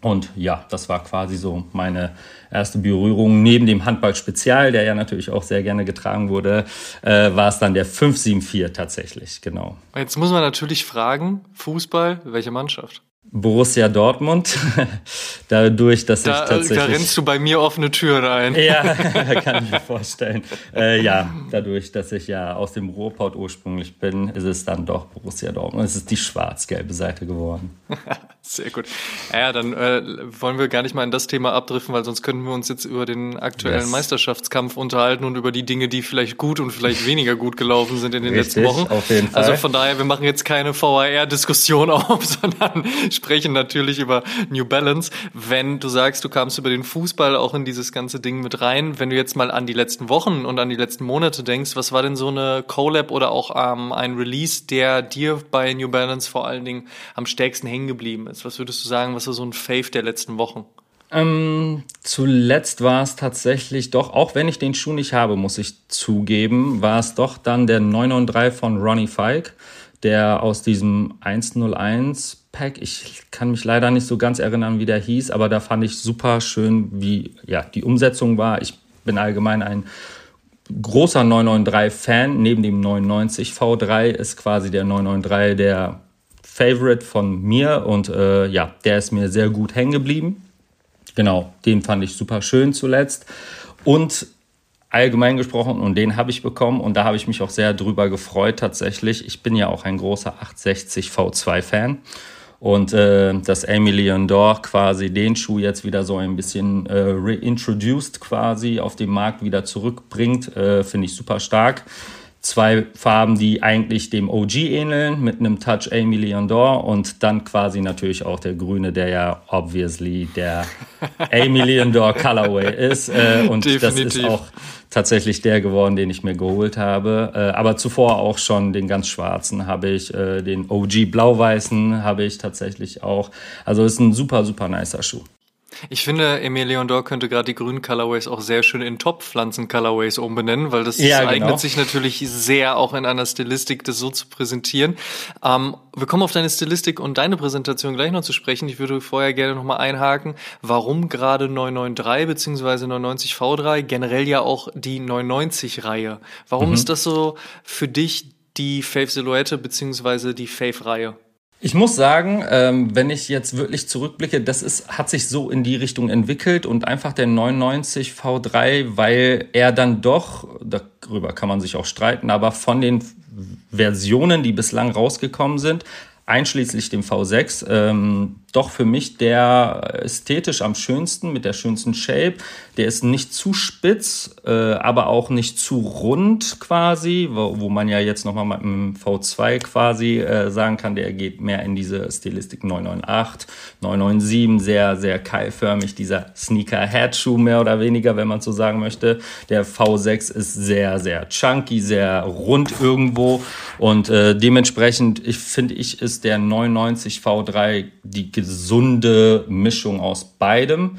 Und ja, das war quasi so meine erste Berührung. Neben dem Handball-Spezial, der ja natürlich auch sehr gerne getragen wurde, äh, war es dann der 574 tatsächlich, genau. Jetzt muss man natürlich fragen, Fußball, welche Mannschaft? Borussia Dortmund. Dadurch, dass da, ich tatsächlich. Da rennst du bei mir offene Türen ein. ja, kann ich mir vorstellen. Äh, ja, dadurch, dass ich ja aus dem Ruhrpott ursprünglich bin, ist es dann doch Borussia Dortmund. Es ist die schwarz-gelbe Seite geworden. Sehr gut. Ja, dann äh, wollen wir gar nicht mal in das Thema abdriften, weil sonst könnten wir uns jetzt über den aktuellen yes. Meisterschaftskampf unterhalten und über die Dinge, die vielleicht gut und vielleicht weniger gut gelaufen sind in den Richtig, letzten Wochen. Auf jeden Fall. Also von daher, wir machen jetzt keine VAR-Diskussion auf, sondern sprechen natürlich über New Balance. Wenn du sagst, du kamst über den Fußball auch in dieses ganze Ding mit rein, wenn du jetzt mal an die letzten Wochen und an die letzten Monate denkst, was war denn so eine Collab oder auch ähm, ein Release, der dir bei New Balance vor allen Dingen am stärksten hängen geblieben ist? Was würdest du sagen, was war so ein Fave der letzten Wochen? Ähm, zuletzt war es tatsächlich doch, auch wenn ich den Schuh nicht habe, muss ich zugeben, war es doch dann der 993 von Ronnie Fike, der aus diesem 101 Pack. Ich kann mich leider nicht so ganz erinnern, wie der hieß, aber da fand ich super schön, wie ja, die Umsetzung war. Ich bin allgemein ein großer 993-Fan. Neben dem 99 V3 ist quasi der 993 der Favorite von mir und äh, ja, der ist mir sehr gut hängen geblieben. Genau, den fand ich super schön zuletzt. Und allgemein gesprochen, und den habe ich bekommen und da habe ich mich auch sehr drüber gefreut tatsächlich. Ich bin ja auch ein großer 860 V2-Fan. Und äh, dass Leon Dor quasi den Schuh jetzt wieder so ein bisschen äh, reintroduced quasi auf den Markt wieder zurückbringt, äh, finde ich super stark zwei Farben, die eigentlich dem OG ähneln, mit einem Touch Amy Leon Dor und dann quasi natürlich auch der grüne, der ja obviously der Amy Leon Dor Colorway ist. Äh, und Definitiv. das ist auch tatsächlich der geworden, den ich mir geholt habe. Äh, aber zuvor auch schon den ganz schwarzen habe ich, äh, den OG blau-weißen habe ich tatsächlich auch. Also ist ein super, super nicer Schuh. Ich finde, Emil Leondor könnte gerade die grünen Colorways auch sehr schön in Top-Pflanzen-Colorways umbenennen, weil das ja, eignet genau. sich natürlich sehr auch in einer Stilistik, das so zu präsentieren. Ähm, wir kommen auf deine Stilistik und deine Präsentation gleich noch zu sprechen. Ich würde vorher gerne nochmal einhaken, warum gerade 993 bzw. 99 V3, generell ja auch die 990-Reihe. Warum mhm. ist das so für dich die Fave-Silhouette bzw. die Fave-Reihe? Ich muss sagen, ähm, wenn ich jetzt wirklich zurückblicke, das ist, hat sich so in die Richtung entwickelt und einfach der 99 V3, weil er dann doch, darüber kann man sich auch streiten, aber von den Versionen, die bislang rausgekommen sind, einschließlich dem V6, ähm, doch für mich der ästhetisch am schönsten, mit der schönsten Shape. Der ist nicht zu spitz, äh, aber auch nicht zu rund quasi, wo, wo man ja jetzt nochmal mit dem V2 quasi äh, sagen kann, der geht mehr in diese Stilistik 998, 997, sehr, sehr keilförmig, dieser Sneaker-Head-Schuh mehr oder weniger, wenn man so sagen möchte. Der V6 ist sehr, sehr chunky, sehr rund irgendwo und äh, dementsprechend, ich finde ich, ist der 99 V3 die gesunde Mischung aus beidem.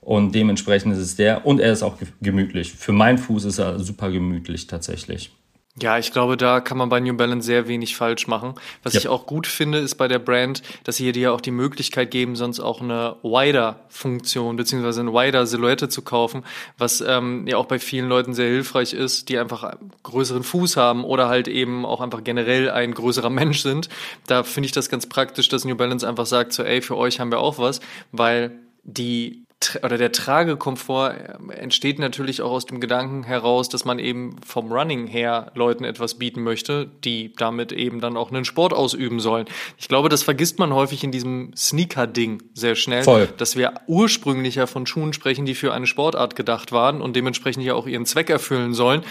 Und dementsprechend ist es der. Und er ist auch gemütlich. Für meinen Fuß ist er super gemütlich tatsächlich. Ja, ich glaube, da kann man bei New Balance sehr wenig falsch machen. Was ja. ich auch gut finde, ist bei der Brand, dass sie dir auch die Möglichkeit geben, sonst auch eine Wider-Funktion beziehungsweise eine Wider-Silhouette zu kaufen, was ähm, ja auch bei vielen Leuten sehr hilfreich ist, die einfach größeren Fuß haben oder halt eben auch einfach generell ein größerer Mensch sind. Da finde ich das ganz praktisch, dass New Balance einfach sagt, so ey, für euch haben wir auch was, weil die oder der Tragekomfort äh, entsteht natürlich auch aus dem Gedanken heraus, dass man eben vom Running her Leuten etwas bieten möchte, die damit eben dann auch einen Sport ausüben sollen. Ich glaube, das vergisst man häufig in diesem Sneaker-Ding sehr schnell, Voll. dass wir ursprünglich ja von Schuhen sprechen, die für eine Sportart gedacht waren und dementsprechend ja auch ihren Zweck erfüllen sollen.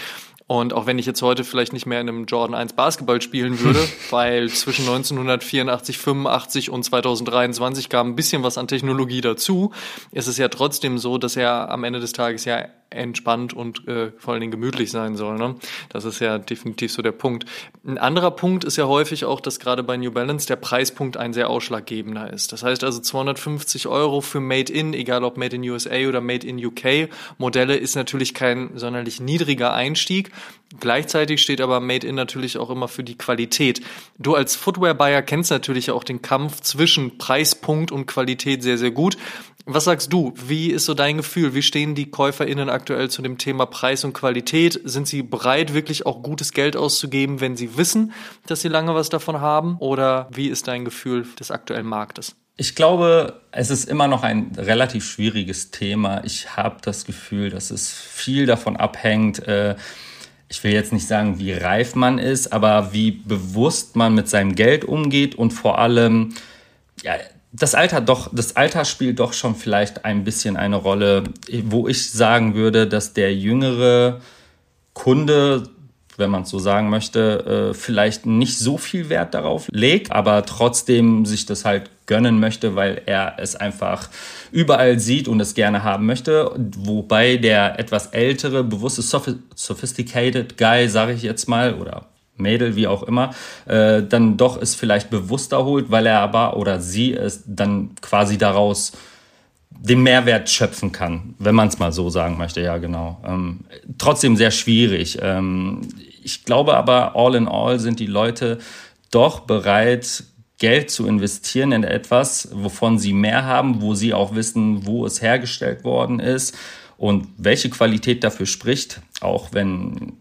Und auch wenn ich jetzt heute vielleicht nicht mehr in einem Jordan 1 Basketball spielen würde, weil zwischen 1984, 85 und 2023 kam ein bisschen was an Technologie dazu, ist es ja trotzdem so, dass er am Ende des Tages ja entspannt und äh, vor allen Dingen gemütlich sein soll. Ne? Das ist ja definitiv so der Punkt. Ein anderer Punkt ist ja häufig auch, dass gerade bei New Balance der Preispunkt ein sehr ausschlaggebender ist. Das heißt also 250 Euro für Made in, egal ob Made in USA oder Made in UK Modelle, ist natürlich kein sonderlich niedriger Einstieg. Gleichzeitig steht aber Made in natürlich auch immer für die Qualität. Du als Footwear-Buyer kennst natürlich auch den Kampf zwischen Preispunkt und Qualität sehr, sehr gut. Was sagst du? Wie ist so dein Gefühl? Wie stehen die KäuferInnen aktuell zu dem Thema Preis und Qualität? Sind sie bereit, wirklich auch gutes Geld auszugeben, wenn sie wissen, dass sie lange was davon haben? Oder wie ist dein Gefühl des aktuellen Marktes? Ich glaube, es ist immer noch ein relativ schwieriges Thema. Ich habe das Gefühl, dass es viel davon abhängt, äh, ich will jetzt nicht sagen, wie reif man ist, aber wie bewusst man mit seinem Geld umgeht und vor allem, ja, das Alter doch, das Alter spielt doch schon vielleicht ein bisschen eine Rolle, wo ich sagen würde, dass der jüngere Kunde, wenn man es so sagen möchte, äh, vielleicht nicht so viel Wert darauf legt, aber trotzdem sich das halt gönnen möchte, weil er es einfach überall sieht und es gerne haben möchte. Wobei der etwas ältere, bewusste, sophisticated Guy, sage ich jetzt mal, oder Mädel, wie auch immer, äh, dann doch es vielleicht bewusster holt, weil er aber oder sie es dann quasi daraus den Mehrwert schöpfen kann, wenn man es mal so sagen möchte, ja genau. Ähm, trotzdem sehr schwierig. Ähm, ich glaube aber, all in all sind die Leute doch bereit, Geld zu investieren in etwas, wovon sie mehr haben, wo sie auch wissen, wo es hergestellt worden ist und welche Qualität dafür spricht, auch wenn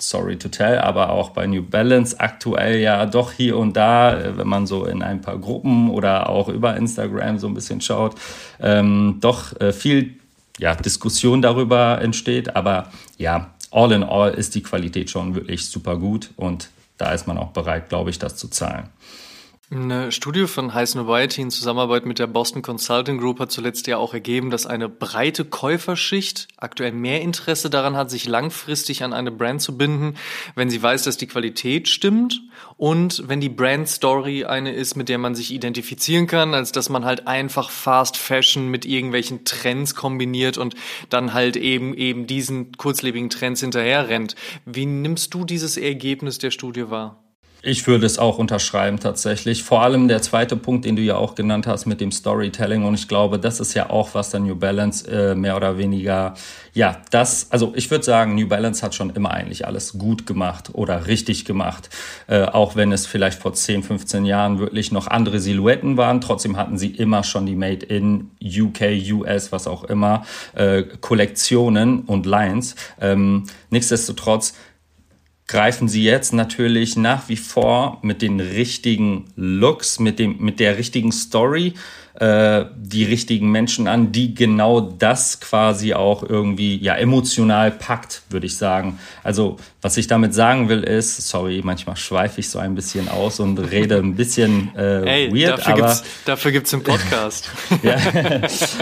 sorry to tell, aber auch bei New Balance aktuell ja doch hier und da, äh, wenn man so in ein paar Gruppen oder auch über Instagram so ein bisschen schaut, ähm, doch äh, viel ja, Diskussion darüber entsteht. Aber ja, all in all ist die Qualität schon wirklich super gut und da ist man auch bereit, glaube ich, das zu zahlen. Eine Studie von Heiß Nobiety in Zusammenarbeit mit der Boston Consulting Group hat zuletzt ja auch ergeben, dass eine breite Käuferschicht aktuell mehr Interesse daran hat, sich langfristig an eine Brand zu binden, wenn sie weiß, dass die Qualität stimmt und wenn die Brand Story eine ist, mit der man sich identifizieren kann, als dass man halt einfach Fast Fashion mit irgendwelchen Trends kombiniert und dann halt eben eben diesen kurzlebigen Trends hinterher rennt. Wie nimmst du dieses Ergebnis der Studie wahr? Ich würde es auch unterschreiben tatsächlich. Vor allem der zweite Punkt, den du ja auch genannt hast mit dem Storytelling. Und ich glaube, das ist ja auch, was der New Balance äh, mehr oder weniger, ja, das, also ich würde sagen, New Balance hat schon immer eigentlich alles gut gemacht oder richtig gemacht. Äh, auch wenn es vielleicht vor 10, 15 Jahren wirklich noch andere Silhouetten waren. Trotzdem hatten sie immer schon die Made in UK, US, was auch immer, äh, Kollektionen und Lines. Ähm, nichtsdestotrotz, greifen sie jetzt natürlich nach wie vor mit den richtigen Looks, mit, dem, mit der richtigen Story äh, die richtigen Menschen an, die genau das quasi auch irgendwie ja emotional packt, würde ich sagen. Also was ich damit sagen will ist, sorry, manchmal schweife ich so ein bisschen aus und rede ein bisschen äh, hey, weird, dafür aber gibt's, dafür gibt's einen Podcast. ja,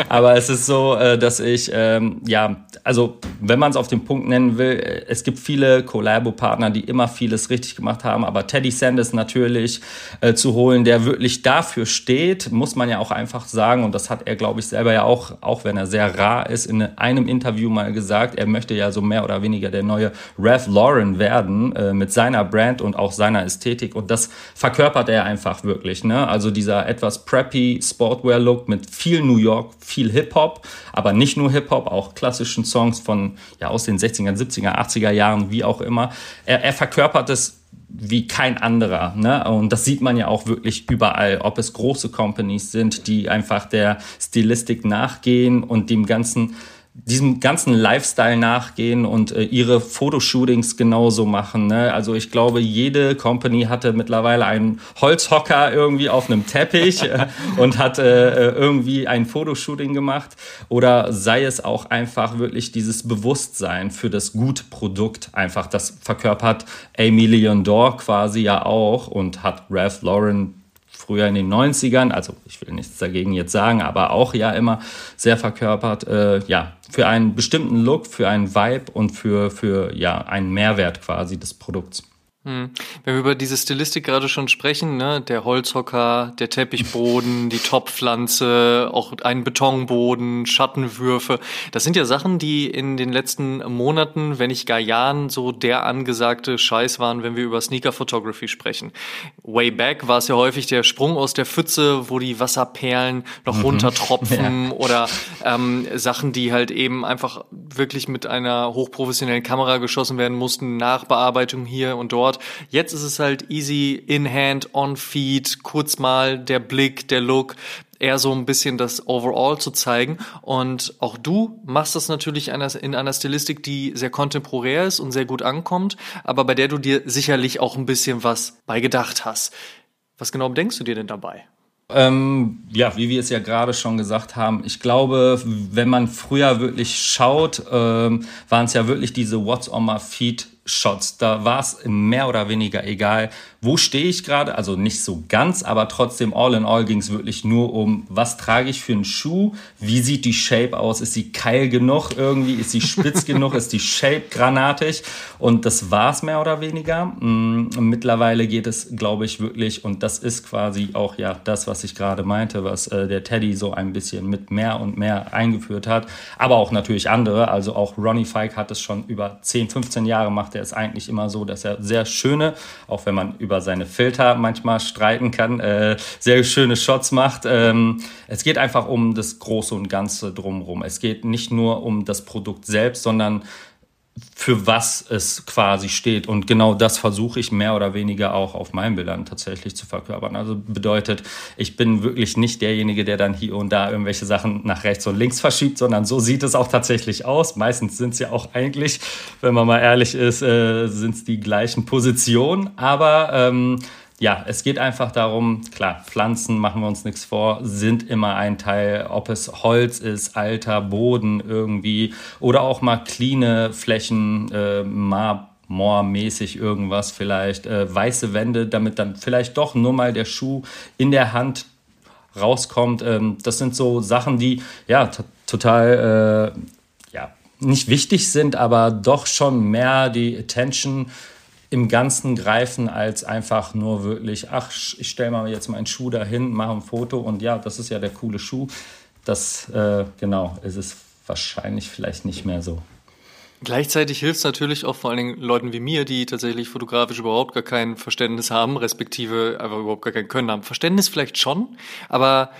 aber es ist so, äh, dass ich ähm, ja, also wenn man es auf den Punkt nennen will, äh, es gibt viele Collabo-Partner, die immer vieles richtig gemacht haben, aber Teddy Sanders natürlich äh, zu holen, der wirklich dafür steht, muss man ja auch einfach einfach sagen, und das hat er, glaube ich, selber ja auch, auch wenn er sehr rar ist, in einem Interview mal gesagt, er möchte ja so mehr oder weniger der neue Ralph Lauren werden äh, mit seiner Brand und auch seiner Ästhetik. Und das verkörpert er einfach wirklich. Ne? Also dieser etwas preppy Sportwear-Look mit viel New York, viel Hip-Hop, aber nicht nur Hip-Hop, auch klassischen Songs von ja aus den 60er, 70er, 80er Jahren, wie auch immer. Er, er verkörpert es wie kein anderer. Ne? Und das sieht man ja auch wirklich überall, ob es große Companies sind, die einfach der Stilistik nachgehen und dem ganzen diesem ganzen Lifestyle nachgehen und äh, ihre Fotoshootings genauso machen. Ne? Also ich glaube, jede Company hatte mittlerweile einen Holzhocker irgendwie auf einem Teppich äh, und hat äh, äh, irgendwie ein Fotoshooting gemacht. Oder sei es auch einfach wirklich dieses Bewusstsein für das Gutprodukt. Einfach, das verkörpert Amy Leon Dore quasi ja auch und hat Ralph Lauren früher in den 90ern, also ich will nichts dagegen jetzt sagen, aber auch ja immer sehr verkörpert, äh, ja, für einen bestimmten Look, für einen Vibe und für, für ja, einen Mehrwert quasi des Produkts. Hm. Wenn wir über diese Stilistik gerade schon sprechen, ne, der Holzhocker, der Teppichboden, die Topfpflanze, auch ein Betonboden, Schattenwürfe, das sind ja Sachen, die in den letzten Monaten, wenn nicht gar Jahren, so der angesagte Scheiß waren, wenn wir über Sneaker Photography sprechen. Way back war es ja häufig der Sprung aus der Pfütze, wo die Wasserperlen noch mhm. runtertropfen ja. oder ähm, Sachen, die halt eben einfach wirklich mit einer hochprofessionellen Kamera geschossen werden mussten, Nachbearbeitung hier und dort. Jetzt ist es halt easy in hand, on feed, kurz mal der Blick, der Look, eher so ein bisschen das Overall zu zeigen. Und auch du machst das natürlich in einer Stilistik, die sehr kontemporär ist und sehr gut ankommt, aber bei der du dir sicherlich auch ein bisschen was bei gedacht hast. Was genau denkst du dir denn dabei? Ähm, ja, wie wir es ja gerade schon gesagt haben, ich glaube, wenn man früher wirklich schaut, ähm, waren es ja wirklich diese What's on my feet Shots. Da war es mehr oder weniger egal, wo stehe ich gerade. Also nicht so ganz, aber trotzdem all in all ging es wirklich nur um, was trage ich für einen Schuh, wie sieht die Shape aus, ist sie keil genug irgendwie, ist sie spitz genug, ist die Shape granatig? Und das war es mehr oder weniger. Mm, mittlerweile geht es, glaube ich, wirklich und das ist quasi auch ja das, was ich gerade meinte, was äh, der Teddy so ein bisschen mit mehr und mehr eingeführt hat, aber auch natürlich andere. Also auch Ronnie Fike hat es schon über 10, 15 Jahre macht er ist eigentlich immer so, dass er sehr schöne, auch wenn man über seine Filter manchmal streiten kann, äh, sehr schöne Shots macht. Ähm, es geht einfach um das Große und Ganze drumherum. Es geht nicht nur um das Produkt selbst, sondern für was es quasi steht. Und genau das versuche ich mehr oder weniger auch auf meinen Bildern tatsächlich zu verkörpern. Also bedeutet, ich bin wirklich nicht derjenige, der dann hier und da irgendwelche Sachen nach rechts und links verschiebt, sondern so sieht es auch tatsächlich aus. Meistens sind es ja auch eigentlich, wenn man mal ehrlich ist, äh, sind es die gleichen Positionen. Aber ähm, ja, es geht einfach darum, klar, Pflanzen, machen wir uns nichts vor, sind immer ein Teil, ob es Holz ist, alter Boden irgendwie oder auch mal cleane Flächen, äh, Marmormäßig irgendwas vielleicht, äh, weiße Wände, damit dann vielleicht doch nur mal der Schuh in der Hand rauskommt. Ähm, das sind so Sachen, die ja total äh, ja, nicht wichtig sind, aber doch schon mehr die Attention im Ganzen greifen, als einfach nur wirklich, ach, ich stelle mal jetzt meinen Schuh dahin, mache ein Foto und ja, das ist ja der coole Schuh. Das, äh, genau, ist es wahrscheinlich vielleicht nicht mehr so. Gleichzeitig hilft es natürlich auch vor allen Dingen Leuten wie mir, die tatsächlich fotografisch überhaupt gar kein Verständnis haben, respektive einfach überhaupt gar kein Können haben. Verständnis vielleicht schon, aber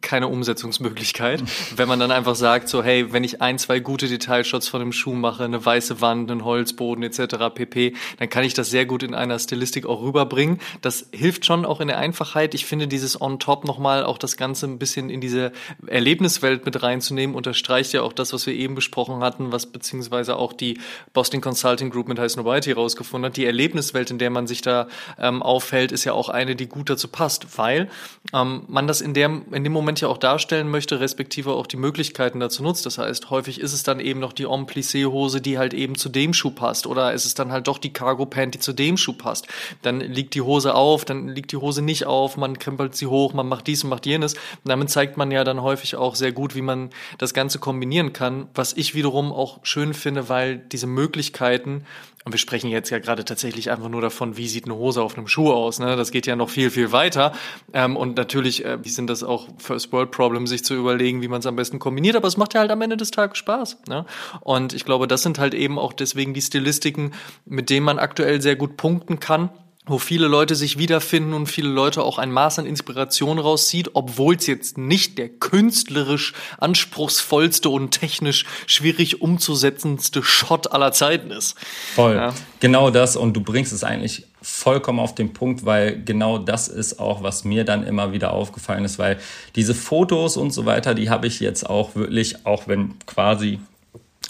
keine Umsetzungsmöglichkeit. Wenn man dann einfach sagt, so, hey, wenn ich ein, zwei gute Detailshots von einem Schuh mache, eine weiße Wand, einen Holzboden etc. pp., dann kann ich das sehr gut in einer Stilistik auch rüberbringen. Das hilft schon auch in der Einfachheit. Ich finde dieses On-Top nochmal auch das Ganze ein bisschen in diese Erlebniswelt mit reinzunehmen, unterstreicht ja auch das, was wir eben besprochen hatten, was beziehungsweise auch die Boston Consulting Group mit High Snobiety rausgefunden hat. Die Erlebniswelt, in der man sich da ähm, aufhält, ist ja auch eine, die gut dazu passt, weil ähm, man das in, der, in dem Moment ja auch darstellen möchte, respektive auch die Möglichkeiten dazu nutzt. Das heißt, häufig ist es dann eben noch die Homme-Plissé-Hose, die halt eben zu dem Schuh passt. Oder ist es dann halt doch die Cargo-Pant, die zu dem Schuh passt. Dann liegt die Hose auf, dann liegt die Hose nicht auf, man krempelt sie hoch, man macht dies und macht jenes. Und damit zeigt man ja dann häufig auch sehr gut, wie man das Ganze kombinieren kann. Was ich wiederum auch schön finde, weil diese Möglichkeiten und wir sprechen jetzt ja gerade tatsächlich einfach nur davon, wie sieht eine Hose auf einem Schuh aus. Ne? Das geht ja noch viel, viel weiter. Ähm, und natürlich äh, sind das auch First World Problems, sich zu überlegen, wie man es am besten kombiniert. Aber es macht ja halt am Ende des Tages Spaß. Ne? Und ich glaube, das sind halt eben auch deswegen die Stilistiken, mit denen man aktuell sehr gut punkten kann wo viele Leute sich wiederfinden und viele Leute auch ein Maß an Inspiration rauszieht, obwohl es jetzt nicht der künstlerisch anspruchsvollste und technisch schwierig umzusetzendste Shot aller Zeiten ist. Voll. Ja. Genau das und du bringst es eigentlich vollkommen auf den Punkt, weil genau das ist auch, was mir dann immer wieder aufgefallen ist, weil diese Fotos und so weiter, die habe ich jetzt auch wirklich, auch wenn quasi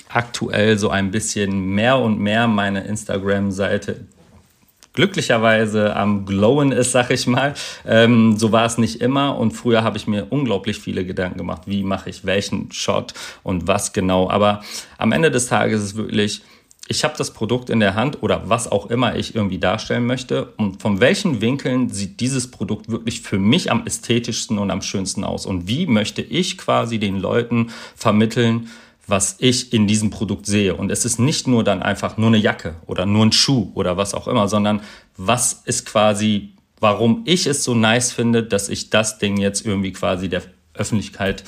aktuell so ein bisschen mehr und mehr meine Instagram-Seite glücklicherweise am Glowen ist, sag ich mal. Ähm, so war es nicht immer und früher habe ich mir unglaublich viele Gedanken gemacht, wie mache ich welchen Shot und was genau. Aber am Ende des Tages ist wirklich, ich habe das Produkt in der Hand oder was auch immer ich irgendwie darstellen möchte und von welchen Winkeln sieht dieses Produkt wirklich für mich am ästhetischsten und am schönsten aus und wie möchte ich quasi den Leuten vermitteln, was ich in diesem Produkt sehe. Und es ist nicht nur dann einfach nur eine Jacke oder nur ein Schuh oder was auch immer, sondern was ist quasi, warum ich es so nice finde, dass ich das Ding jetzt irgendwie quasi der Öffentlichkeit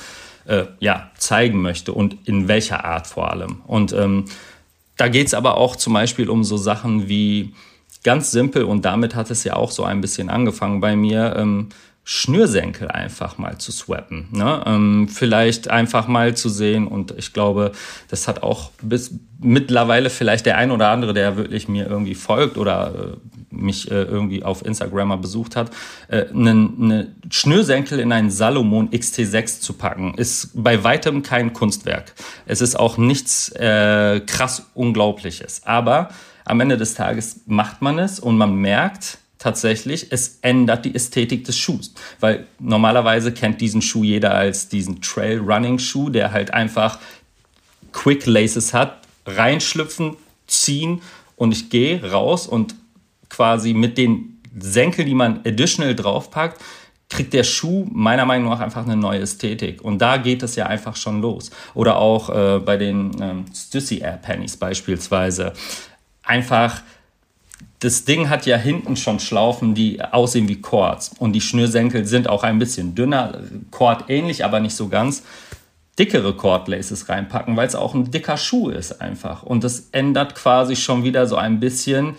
äh, ja, zeigen möchte und in welcher Art vor allem. Und ähm, da geht es aber auch zum Beispiel um so Sachen wie ganz simpel und damit hat es ja auch so ein bisschen angefangen bei mir. Ähm, Schnürsenkel einfach mal zu swappen. Ne? Ähm, vielleicht einfach mal zu sehen und ich glaube, das hat auch bis mittlerweile vielleicht der ein oder andere, der wirklich mir irgendwie folgt oder äh, mich äh, irgendwie auf Instagram mal besucht hat, äh, einen eine Schnürsenkel in einen Salomon XT6 zu packen, ist bei weitem kein Kunstwerk. Es ist auch nichts äh, krass Unglaubliches. Aber am Ende des Tages macht man es und man merkt, tatsächlich, es ändert die Ästhetik des Schuhs. Weil normalerweise kennt diesen Schuh jeder als diesen Trail-Running-Schuh, der halt einfach Quick Laces hat, reinschlüpfen, ziehen und ich gehe raus und quasi mit den Senkeln, die man additional draufpackt, kriegt der Schuh meiner Meinung nach einfach eine neue Ästhetik. Und da geht es ja einfach schon los. Oder auch äh, bei den ähm, Stussy Air Pennies beispielsweise. Einfach das Ding hat ja hinten schon Schlaufen, die aussehen wie Cords. Und die Schnürsenkel sind auch ein bisschen dünner, Cord ähnlich, aber nicht so ganz. Dickere Cordlaces reinpacken, weil es auch ein dicker Schuh ist einfach. Und das ändert quasi schon wieder so ein bisschen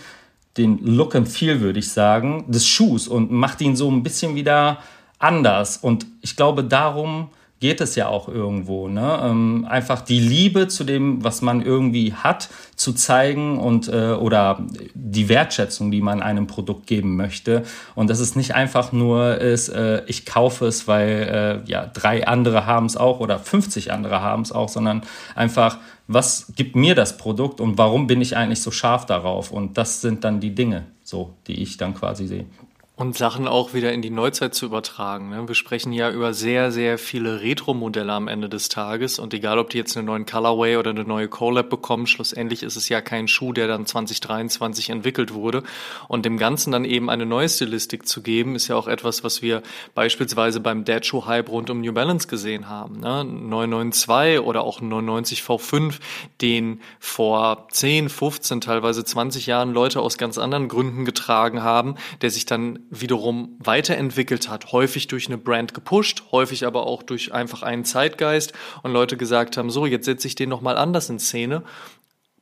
den Look and Feel, würde ich sagen, des Schuhs und macht ihn so ein bisschen wieder anders. Und ich glaube, darum geht es ja auch irgendwo. Ne? Ähm, einfach die Liebe zu dem, was man irgendwie hat, zu zeigen und äh, oder die Wertschätzung, die man einem Produkt geben möchte. Und dass es nicht einfach nur ist, äh, ich kaufe es, weil äh, ja drei andere haben es auch oder 50 andere haben es auch, sondern einfach, was gibt mir das Produkt und warum bin ich eigentlich so scharf darauf? Und das sind dann die Dinge, so die ich dann quasi sehe. Und Sachen auch wieder in die Neuzeit zu übertragen. Ne? Wir sprechen ja über sehr, sehr viele Retro-Modelle am Ende des Tages. Und egal, ob die jetzt einen neuen Colorway oder eine neue Collab bekommen, schlussendlich ist es ja kein Schuh, der dann 2023 entwickelt wurde. Und dem Ganzen dann eben eine neue Stilistik zu geben, ist ja auch etwas, was wir beispielsweise beim Dead Shoe Hype rund um New Balance gesehen haben. Ne? 992 oder auch 99 V5, den vor 10, 15, teilweise 20 Jahren Leute aus ganz anderen Gründen getragen haben, der sich dann wiederum weiterentwickelt hat, häufig durch eine Brand gepusht, häufig aber auch durch einfach einen Zeitgeist und Leute gesagt haben, so, jetzt setze ich den nochmal anders in Szene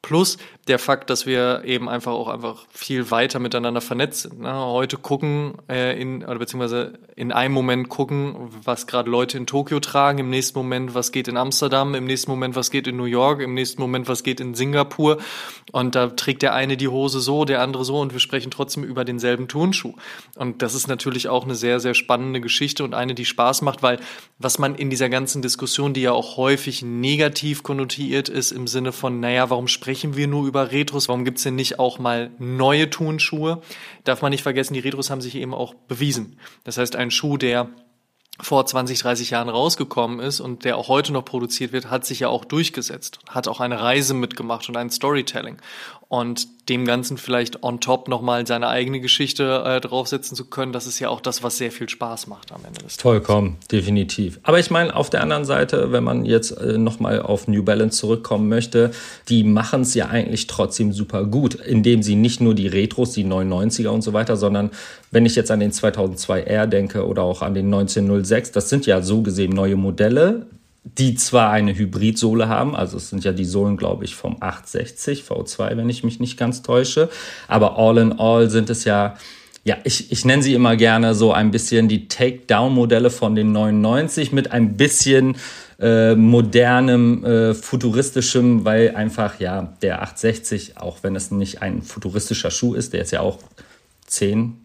Plus der Fakt, dass wir eben einfach auch einfach viel weiter miteinander vernetzt sind. Ne? Heute gucken äh, in oder beziehungsweise in einem Moment gucken, was gerade Leute in Tokio tragen, im nächsten Moment, was geht in Amsterdam, im nächsten Moment, was geht in New York, im nächsten Moment, was geht in Singapur. Und da trägt der eine die Hose so, der andere so und wir sprechen trotzdem über denselben Turnschuh. Und das ist natürlich auch eine sehr, sehr spannende Geschichte und eine, die Spaß macht, weil was man in dieser ganzen Diskussion, die ja auch häufig negativ konnotiert ist, im Sinne von, naja, warum sprechen wir nur über Retros? Warum gibt's denn nicht auch mal neue Turnschuhe? Darf man nicht vergessen, die Retros haben sich eben auch bewiesen. Das heißt, ein Schuh, der vor 20, 30 Jahren rausgekommen ist und der auch heute noch produziert wird, hat sich ja auch durchgesetzt, hat auch eine Reise mitgemacht und ein Storytelling und dem Ganzen vielleicht on top nochmal seine eigene Geschichte äh, draufsetzen zu können, das ist ja auch das, was sehr viel Spaß macht am Ende des Tages. Vollkommen, definitiv. Aber ich meine, auf der anderen Seite, wenn man jetzt äh, nochmal auf New Balance zurückkommen möchte, die machen es ja eigentlich trotzdem super gut, indem sie nicht nur die Retros, die 990er und so weiter, sondern wenn ich jetzt an den 2002R denke oder auch an den 1906, das sind ja so gesehen neue Modelle, die zwar eine Hybridsohle haben, also es sind ja die Sohlen, glaube ich, vom 860 V2, wenn ich mich nicht ganz täusche, aber all in all sind es ja, ja, ich, ich nenne sie immer gerne so ein bisschen die Takedown-Modelle von den 99 mit ein bisschen äh, modernem, äh, futuristischem, weil einfach, ja, der 860, auch wenn es nicht ein futuristischer Schuh ist, der ist ja auch 10,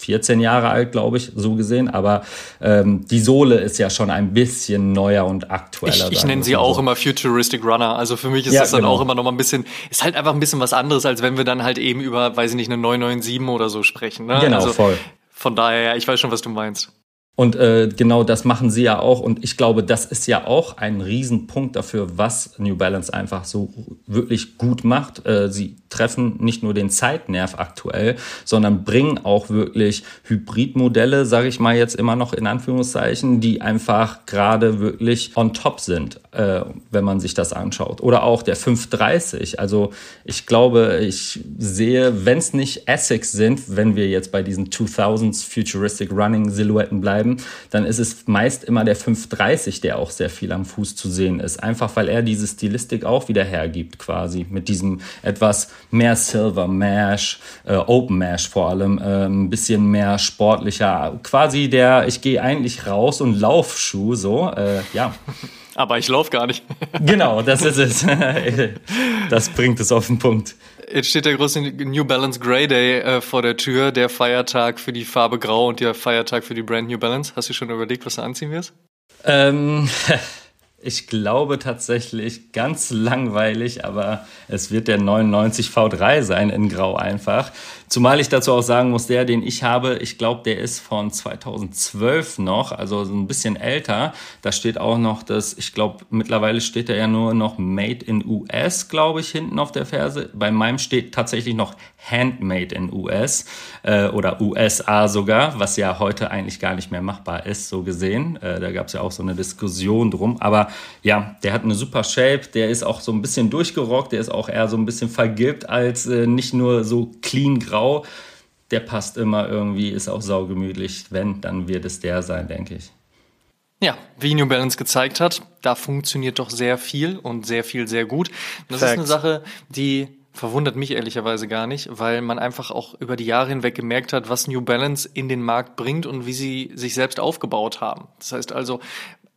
14 Jahre alt, glaube ich, so gesehen. Aber ähm, die Sohle ist ja schon ein bisschen neuer und aktueller. Ich, ich nenne sie auch so. immer Futuristic Runner. Also für mich ist ja, das dann genau. auch immer noch mal ein bisschen, ist halt einfach ein bisschen was anderes, als wenn wir dann halt eben über, weiß ich nicht, eine 997 oder so sprechen. Ne? Genau, also, voll. Von daher, ich weiß schon, was du meinst. Und äh, genau das machen sie ja auch. Und ich glaube, das ist ja auch ein Riesenpunkt dafür, was New Balance einfach so wirklich gut macht. Äh, sie treffen nicht nur den Zeitnerv aktuell, sondern bringen auch wirklich Hybridmodelle, sage ich mal jetzt immer noch in Anführungszeichen, die einfach gerade wirklich on top sind, äh, wenn man sich das anschaut. Oder auch der 530. Also ich glaube, ich sehe, wenn es nicht Essex sind, wenn wir jetzt bei diesen 2000s Futuristic Running Silhouetten bleiben, dann ist es meist immer der 530, der auch sehr viel am Fuß zu sehen ist. Einfach weil er diese Stilistik auch wieder hergibt, quasi. Mit diesem etwas mehr Silver Mesh, äh, Open Mesh vor allem, äh, ein bisschen mehr sportlicher. Quasi der, ich gehe eigentlich raus und Laufschuh, so, äh, ja. Aber ich laufe gar nicht. genau, das ist es. das bringt es auf den Punkt. Jetzt steht der große New Balance Grey Day äh, vor der Tür, der Feiertag für die Farbe Grau und der Feiertag für die Brand New Balance. Hast du schon überlegt, was du anziehen wirst? Ähm, ich glaube tatsächlich ganz langweilig, aber es wird der 99 V3 sein in Grau einfach. Zumal ich dazu auch sagen muss, der, den ich habe, ich glaube, der ist von 2012 noch, also so ein bisschen älter. Da steht auch noch das, ich glaube, mittlerweile steht da ja nur noch Made in US, glaube ich, hinten auf der Ferse. Bei meinem steht tatsächlich noch Handmade in US äh, oder USA sogar, was ja heute eigentlich gar nicht mehr machbar ist, so gesehen. Äh, da gab es ja auch so eine Diskussion drum. Aber ja, der hat eine super Shape, der ist auch so ein bisschen durchgerockt, der ist auch eher so ein bisschen vergilbt als äh, nicht nur so clean grau grau, der passt immer irgendwie, ist auch saugemütlich. Wenn, dann wird es der sein, denke ich. Ja, wie New Balance gezeigt hat, da funktioniert doch sehr viel und sehr viel sehr gut. Und das Fact. ist eine Sache, die verwundert mich ehrlicherweise gar nicht, weil man einfach auch über die Jahre hinweg gemerkt hat, was New Balance in den Markt bringt und wie sie sich selbst aufgebaut haben. Das heißt also,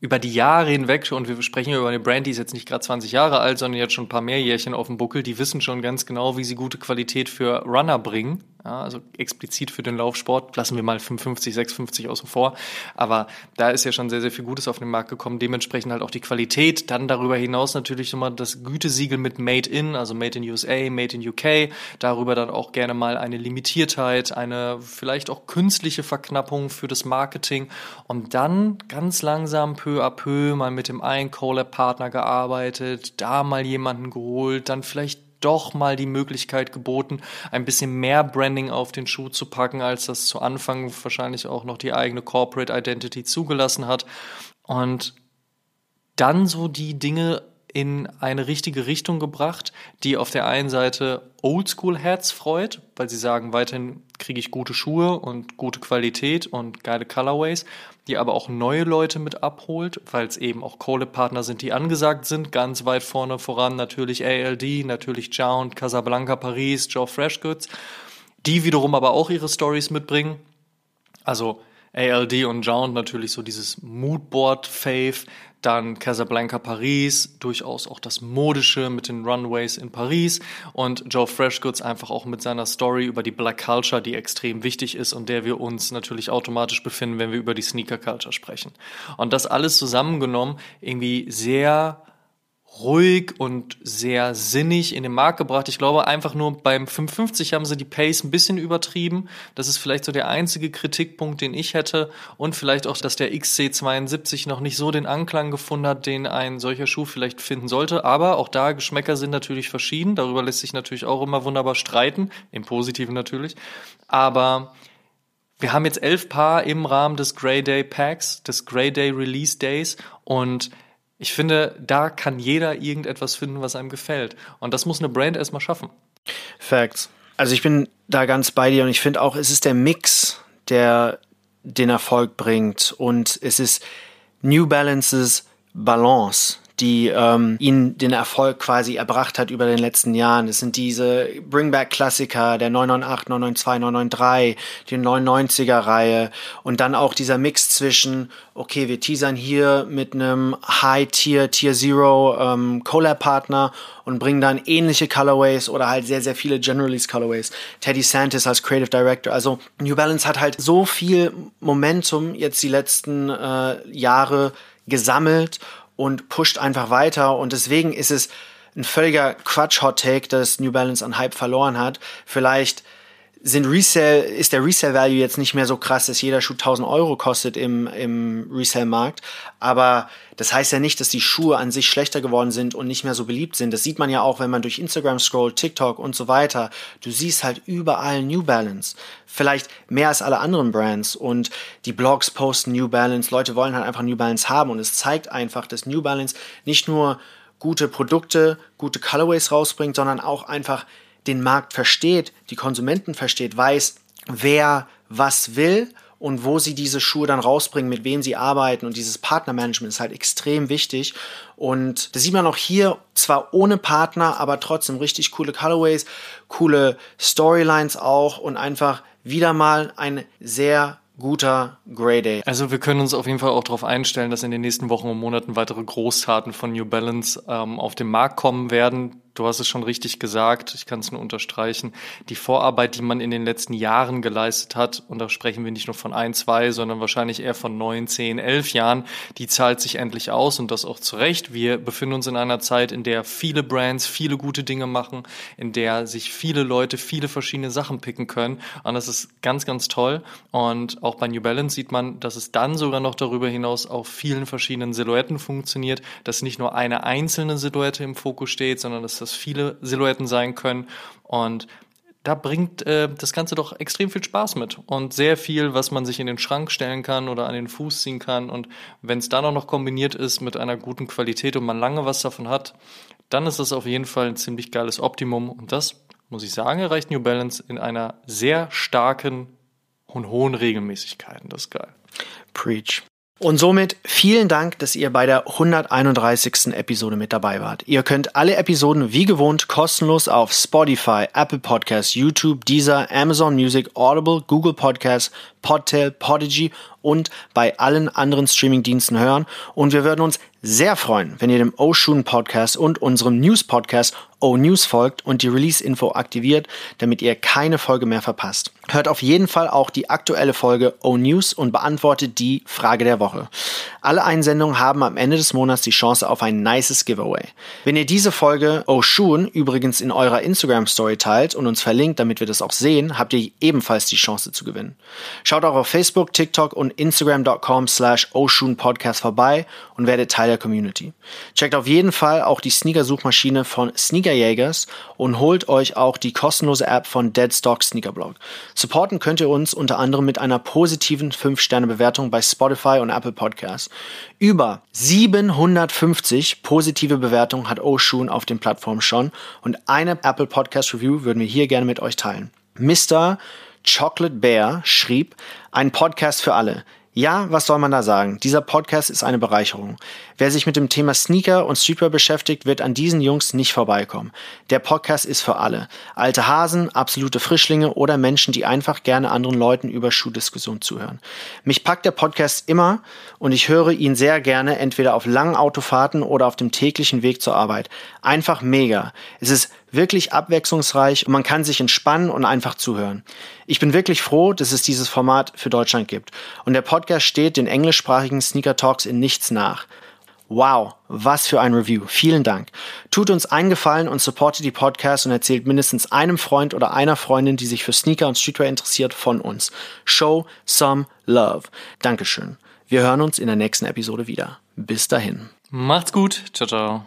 über die Jahre hinweg, und wir sprechen über eine Brand, die ist jetzt nicht gerade 20 Jahre alt, sondern jetzt schon ein paar mehr Jährchen auf dem Buckel, die wissen schon ganz genau, wie sie gute Qualität für Runner bringen. Ja, also explizit für den Laufsport lassen wir mal 550, 650 außen vor. Aber da ist ja schon sehr, sehr viel Gutes auf den Markt gekommen. Dementsprechend halt auch die Qualität. Dann darüber hinaus natürlich immer das Gütesiegel mit Made in, also Made in USA, Made in UK. Darüber dann auch gerne mal eine Limitiertheit, eine vielleicht auch künstliche Verknappung für das Marketing. Und dann ganz langsam peu à peu mal mit dem einen Collab-Partner gearbeitet, da mal jemanden geholt, dann vielleicht doch mal die Möglichkeit geboten, ein bisschen mehr Branding auf den Schuh zu packen, als das zu Anfang wahrscheinlich auch noch die eigene Corporate Identity zugelassen hat. Und dann so die Dinge in eine richtige Richtung gebracht, die auf der einen Seite Oldschool-Heads freut, weil sie sagen, weiterhin kriege ich gute Schuhe und gute Qualität und geile Colorways, die aber auch neue Leute mit abholt, weil es eben auch Collab-Partner sind, die angesagt sind, ganz weit vorne voran natürlich ALD, natürlich Jound, Casablanca Paris, Joe Freshgoods, die wiederum aber auch ihre Stories mitbringen. Also ALD und Jound natürlich so dieses Moodboard-Fave, dann Casablanca Paris, durchaus auch das Modische mit den Runways in Paris und Joe Freshgoods einfach auch mit seiner Story über die Black Culture, die extrem wichtig ist und der wir uns natürlich automatisch befinden, wenn wir über die Sneaker Culture sprechen. Und das alles zusammengenommen irgendwie sehr ruhig und sehr sinnig in den Markt gebracht. Ich glaube, einfach nur beim 550 haben sie die Pace ein bisschen übertrieben. Das ist vielleicht so der einzige Kritikpunkt, den ich hätte. Und vielleicht auch, dass der XC72 noch nicht so den Anklang gefunden hat, den ein solcher Schuh vielleicht finden sollte. Aber auch da, Geschmäcker sind natürlich verschieden. Darüber lässt sich natürlich auch immer wunderbar streiten. Im Positiven natürlich. Aber wir haben jetzt elf Paar im Rahmen des Grey Day Packs, des Grey Day Release Days. Und ich finde, da kann jeder irgendetwas finden, was einem gefällt. Und das muss eine Brand erstmal schaffen. Facts. Also ich bin da ganz bei dir und ich finde auch, es ist der Mix, der den Erfolg bringt und es ist New Balances Balance die ähm, ihn den Erfolg quasi erbracht hat über den letzten Jahren. Es sind diese Bringback-Klassiker, der 998, 992, 993, die 99er-Reihe und dann auch dieser Mix zwischen, okay, wir teasern hier mit einem High-Tier, Tier Zero ähm, Collab-Partner und bringen dann ähnliche Colorways oder halt sehr, sehr viele Generalist Colorways. Teddy Santis als Creative Director. Also New Balance hat halt so viel Momentum jetzt die letzten äh, Jahre gesammelt und pusht einfach weiter. Und deswegen ist es ein völliger Quatsch-Hot-Take, dass New Balance an Hype verloren hat. Vielleicht sind Resale, ist der Resale-Value jetzt nicht mehr so krass, dass jeder Schuh 1000 Euro kostet im, im Resale-Markt. Aber das heißt ja nicht, dass die Schuhe an sich schlechter geworden sind und nicht mehr so beliebt sind. Das sieht man ja auch, wenn man durch Instagram scrollt, TikTok und so weiter. Du siehst halt überall New Balance. Vielleicht mehr als alle anderen Brands. Und die Blogs posten New Balance. Leute wollen halt einfach New Balance haben. Und es zeigt einfach, dass New Balance nicht nur gute Produkte, gute Colorways rausbringt, sondern auch einfach den Markt versteht, die Konsumenten versteht, weiß, wer was will und wo sie diese Schuhe dann rausbringen, mit wem sie arbeiten. Und dieses Partnermanagement ist halt extrem wichtig. Und das sieht man auch hier, zwar ohne Partner, aber trotzdem richtig coole Colorways, coole Storylines auch und einfach wieder mal ein sehr guter Grey Day. Also wir können uns auf jeden Fall auch darauf einstellen, dass in den nächsten Wochen und Monaten weitere Großtaten von New Balance ähm, auf den Markt kommen werden du hast es schon richtig gesagt, ich kann es nur unterstreichen, die Vorarbeit, die man in den letzten Jahren geleistet hat, und da sprechen wir nicht nur von ein, zwei, sondern wahrscheinlich eher von neun, zehn, elf Jahren, die zahlt sich endlich aus und das auch zu Recht. Wir befinden uns in einer Zeit, in der viele Brands viele gute Dinge machen, in der sich viele Leute viele verschiedene Sachen picken können. Und das ist ganz, ganz toll. Und auch bei New Balance sieht man, dass es dann sogar noch darüber hinaus auf vielen verschiedenen Silhouetten funktioniert, dass nicht nur eine einzelne Silhouette im Fokus steht, sondern dass das viele Silhouetten sein können. Und da bringt äh, das Ganze doch extrem viel Spaß mit und sehr viel, was man sich in den Schrank stellen kann oder an den Fuß ziehen kann. Und wenn es dann auch noch kombiniert ist mit einer guten Qualität und man lange was davon hat, dann ist das auf jeden Fall ein ziemlich geiles Optimum. Und das, muss ich sagen, erreicht New Balance in einer sehr starken und hohen Regelmäßigkeit. Das ist geil. Preach. Und somit vielen Dank, dass ihr bei der 131. Episode mit dabei wart. Ihr könnt alle Episoden wie gewohnt kostenlos auf Spotify, Apple Podcasts, YouTube, Deezer, Amazon Music, Audible, Google Podcasts, Podtail, Podigy und bei allen anderen Streamingdiensten hören. Und wir würden uns sehr freuen, wenn ihr dem Oshun Podcast und unserem News Podcast O News folgt und die Release-Info aktiviert, damit ihr keine Folge mehr verpasst. Hört auf jeden Fall auch die aktuelle Folge O News und beantwortet die Frage der Woche. Alle Einsendungen haben am Ende des Monats die Chance auf ein nices Giveaway. Wenn ihr diese Folge Oshun übrigens in eurer Instagram Story teilt und uns verlinkt, damit wir das auch sehen, habt ihr ebenfalls die Chance zu gewinnen. Schaut auch auf Facebook, TikTok und Instagram.com slash Podcast vorbei und werdet Teil der Community. Checkt auf jeden Fall auch die Sneaker-Suchmaschine von Sneakerjägers und holt euch auch die kostenlose App von Deadstock Sneakerblog. Supporten könnt ihr uns unter anderem mit einer positiven 5-Sterne-Bewertung bei Spotify und Apple Podcasts. Über 750 positive Bewertungen hat Oshun auf den Plattformen schon und eine Apple Podcast Review würden wir hier gerne mit euch teilen. Mr. Chocolate Bear schrieb, ein Podcast für alle. Ja, was soll man da sagen? Dieser Podcast ist eine Bereicherung. Wer sich mit dem Thema Sneaker und Streetwear beschäftigt, wird an diesen Jungs nicht vorbeikommen. Der Podcast ist für alle. Alte Hasen, absolute Frischlinge oder Menschen, die einfach gerne anderen Leuten über Schuhdiskussionen zuhören. Mich packt der Podcast immer und ich höre ihn sehr gerne entweder auf langen Autofahrten oder auf dem täglichen Weg zur Arbeit. Einfach mega. Es ist wirklich abwechslungsreich und man kann sich entspannen und einfach zuhören. Ich bin wirklich froh, dass es dieses Format für Deutschland gibt. Und der Podcast steht den englischsprachigen Sneaker Talks in nichts nach. Wow, was für ein Review. Vielen Dank. Tut uns einen Gefallen und supportet die Podcast und erzählt mindestens einem Freund oder einer Freundin, die sich für Sneaker und Streetwear interessiert, von uns. Show some love. Dankeschön. Wir hören uns in der nächsten Episode wieder. Bis dahin. Macht's gut. Ciao, ciao.